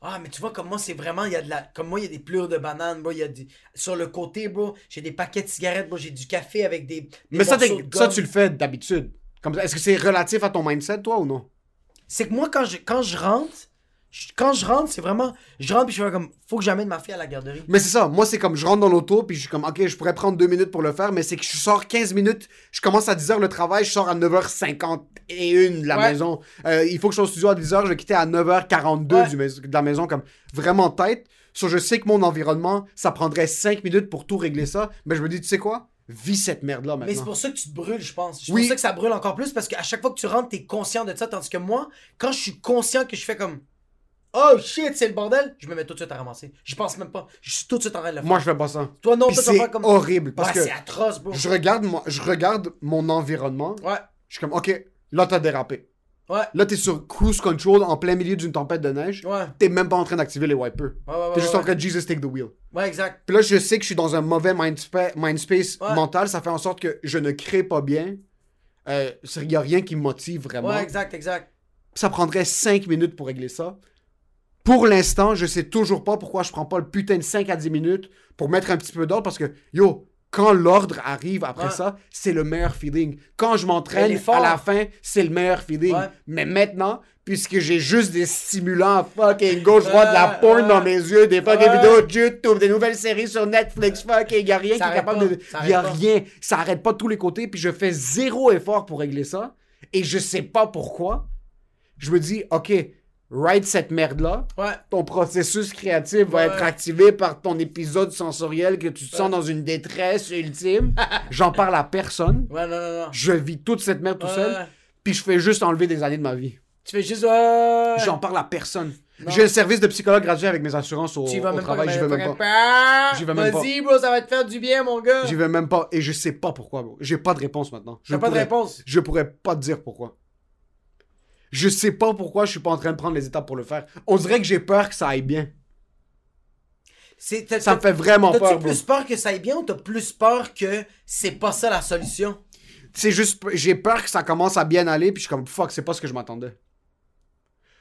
Ah, mais tu vois, comme moi, c'est vraiment, il y a de la. Comme moi, il y a des plures de bananes, bro. Il y a du. Sur le côté, bro, j'ai des paquets de cigarettes, bro. J'ai du café avec des. des Mais ça, ça, tu le fais d'habitude. Comme. Est-ce que c'est relatif à ton mindset, toi, ou non? C'est que moi, quand je, quand je rentre, je- quand je rentre, c'est vraiment. Je rentre, puis je fais comme. Faut que j'amène ma fille à la garderie. Mais c'est ça. Moi, c'est comme je rentre dans l'auto, puis je suis comme, OK, je pourrais prendre deux minutes pour le faire, mais c'est que je sors 15 minutes. Je commence à 10h le travail, je sors à 9h51 de la Ouais. maison. Euh, il faut que je sois au studio à 10h, je vais quitter à 9h42 Ouais. du mais- de la maison, comme vraiment tête. So, je sais que mon environnement, ça prendrait 5 minutes pour tout régler ça, mais je me dis, tu sais quoi? Vis cette merde-là Mais c'est maintenant. pour ça que tu te brûles, je pense. C'est Oui. pour ça que ça brûle encore plus parce qu'à chaque fois que tu rentres, t'es conscient de ça. Tandis que moi, quand je suis conscient que je fais comme Oh shit, c'est le bordel, je me mets tout de suite à ramasser. Je pense même pas. Je suis tout de suite en train de le faire. Moi, je fais pas ça. Toi, non, Puis toi, tu vas c'est faire comme. horrible, parce ouais, que c'est atroce, bro. je regarde, mon, je regarde mon environnement, Ouais, je suis comme, OK, là, t'as dérapé. ouais, Là, t'es sur cruise control en plein milieu d'une tempête de neige. ouais. T'es même pas en train d'activer les wipers. Ouais, ouais, ouais. T'es juste ouais. en train de Jesus take the wheel. Ouais, exact. Puis là, je sais que je suis dans un mauvais mindspa- mindspace Ouais. mental. Ça fait en sorte que je ne crée pas bien. Euh, Il y a rien qui me motive vraiment. Ouais, exact, exact. Ça prendrait 5 minutes pour régler ça. Pour l'instant, je sais toujours pas pourquoi je prends pas le putain de 5 à 10 minutes pour mettre un petit peu d'ordre parce que, yo, quand l'ordre arrive après Ouais. ça, c'est le meilleur feeling. Quand je m'entraîne à la fin, c'est le meilleur feeling. Ouais. Mais maintenant, puisque j'ai juste des stimulants fucking gauche-droite, de la porn dans mes yeux, des fucking vidéos de YouTube, des nouvelles séries sur Netflix, fucking, y a rien Ça qui est capable pas, de... ça Y a pas. rien. Ça arrête pas de tous les côtés, puis je fais zéro effort pour régler ça. Et je sais pas pourquoi. Je me dis, OK, write cette merde-là. Ouais. Ton processus créatif va être activé par ton épisode sensoriel que tu te sens dans une détresse ultime. J'en parle à personne. Ouais, non, non, non. Je vis toute cette merde tout seul. Puis je fais juste enlever des années de ma vie. Tu fais juste. J'en parle à personne. J'ai un service de psychologue gratuit avec mes assurances au, Tu vas au même travail. J'y vais même pas. J'y vais même pas. Vas-y, bro, ça va te faire du bien, mon gars. J'y vais même pas. Et je sais pas pourquoi, bro. J'ai pas de réponse maintenant. T'as pas de réponse? Je pourrais pas te dire pourquoi. Je sais pas pourquoi je suis pas en train de prendre les étapes pour le faire. On dirait que j'ai peur que ça aille bien. T'as- Ça me t'as- fait vraiment peur, bro. plus peur que ça aille bien ou t'as plus peur que c'est pas ça la solution? C'est juste, j'ai peur que ça commence à bien aller, puis je suis comme, fuck, c'est pas ce que je m'attendais.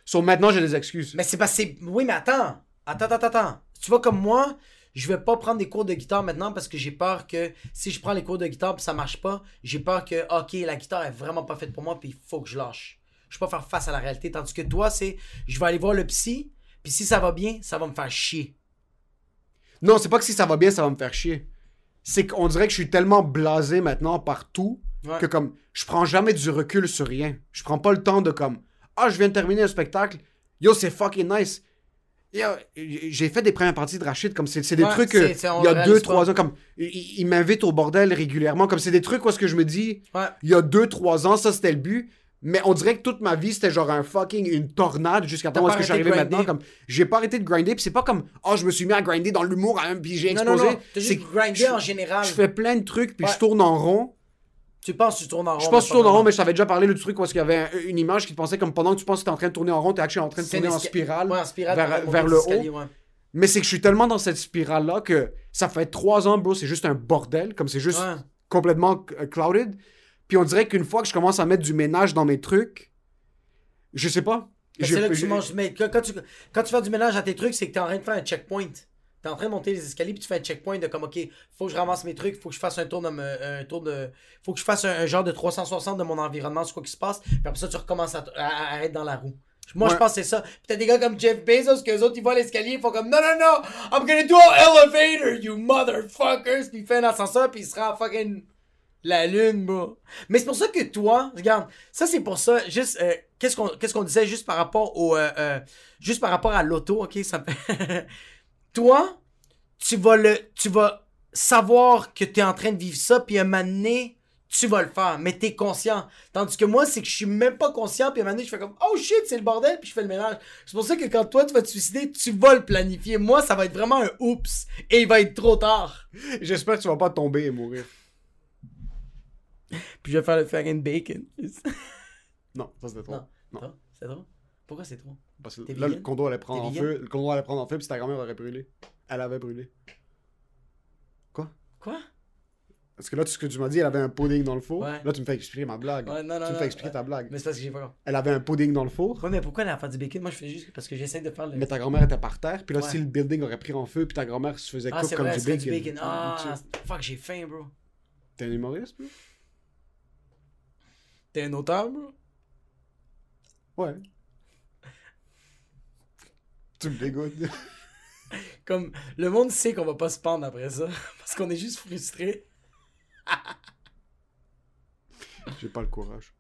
So maintenant, j'ai des excuses. Mais c'est parce que c'est. Oui, mais attends. Attends, attends, attends. Tu vois, comme moi, je vais pas prendre des cours de guitare maintenant parce que j'ai peur que si je prends les cours de guitare puis ça marche pas, j'ai peur que, ok, la guitare est vraiment pas faite pour moi puis il faut que je lâche. Je peux pas faire face à la réalité. Tandis que toi, c'est, je vais aller voir le psy, puis si ça va bien, ça va me faire chier. Non, c'est pas que si ça va bien, ça va me faire chier. C'est qu'on dirait que je suis tellement blasé maintenant par tout Ouais. que comme, je prends jamais du recul sur rien. Je prends pas le temps de comme, ah, je viens de terminer un spectacle. Yo, c'est fucking nice. Yo, j'ai fait des premières parties de Rachid, comme c'est c'est des Ouais, trucs c'est- c'est- il y a deux, trois ans, comme, il, il m'invite au bordel régulièrement, comme c'est des trucs où est-ce que je me dis, Ouais. il y a deux, trois ans, ça c'était le but. Mais on dirait que toute ma vie, c'était genre un fucking, une tornade jusqu'à temps où est-ce que de maintenant. grinder? Comme, j'ai pas arrêté de grinder, puis c'est pas comme, oh, je me suis mis à grinder dans l'humour, hein, puis j'ai Non, explosé. non, non. T'as C'est juste je- en général. Je fais plein de trucs, puis Ouais. je tourne en rond. Tu penses que tu tournes en rond. Je pense que tu tournes en rond, mais je t'avais déjà parlé le truc où qu'il y avait un- une image qui te pensait comme pendant que tu penses que t'es en train de tourner en rond, t'es actually en train de tourner en spirale. Ouais, en spirale vers- le ouais. Mais c'est que je suis tellement dans cette spirale-là que ça fait trois ans, bro, c'est juste un bordel, comme c'est juste complètement euh, clouded. Puis on dirait qu'une fois que je commence à mettre du ménage dans mes trucs, je sais pas. C'est là que tu manges. Mais quand, tu, quand tu fais du ménage à tes trucs, c'est que t'es en train de faire un checkpoint. T'es en train de monter les escaliers puis tu fais un checkpoint de comme ok, faut que je ramasse mes trucs, faut que je fasse un tour de un tour de. Faut que je fasse un, un genre de 360 de mon environnement, c'est quoi qui se passe. Puis après ça, tu recommences à, à- à être dans la roue. Moi, je pense que c'est ça. Puis t'as des gars comme Jeff Bezos, que les autres, ils voient l'escalier, ils font comme non, non, non, I'm gonna do an elevator, you motherfuckers. Puis il fait un ascenseur, puis il sera fucking la lune, bro. Mais c'est pour ça que toi, regarde, ça c'est pour ça, juste, euh, qu'est-ce qu'on disait juste par rapport au, euh, euh, juste par rapport à l'auto, ok, ça toi, tu vas le, tu vas savoir que t'es en train de vivre ça, puis un moment donné, tu vas le faire, mais t'es conscient. Tandis que moi, c'est que je suis même pas conscient, puis un moment donné, je fais comme, oh shit, c'est le bordel, puis je fais le ménage. C'est pour ça que quand toi, tu vas te suicider, tu vas le planifier. Moi, ça va être vraiment un oups, et il va être trop tard. J'espère que tu vas pas tomber et mourir. Puis je vais faire le fucking bacon. Non, ça c'était trop. Non. Non. C'est trop? Pourquoi c'est trop? Parce que là, le condo allait prendre en feu. Le condo allait prendre en feu, puis ta grand-mère aurait brûlé. Elle avait brûlé. Quoi? Quoi? Parce que là, tout ce que tu m'as dit, elle avait un pudding dans le four. Ouais. Là, tu me fais expliquer ma blague. Ouais, non, non, tu me fais expliquer ouais. ta blague. Mais c'est parce que j'ai pas. Elle avait un pudding dans le four. Ouais, mais pourquoi elle a fait du bacon? Moi, je fais juste parce que j'essaie de faire le. Mais ta grand-mère était par terre, puis là, si le building aurait pris en feu, puis ta grand-mère se faisait Ah, comme vrai, du bacon. du bacon. Ah, fuck, j'ai faim, bro. T'es un humoriste, bro? T'es un auteur, bro? Ouais. tu me dégoûtes. Comme, le monde sait qu'on va pas se pendre après ça. Parce qu'on est juste frustré. J'ai pas le courage.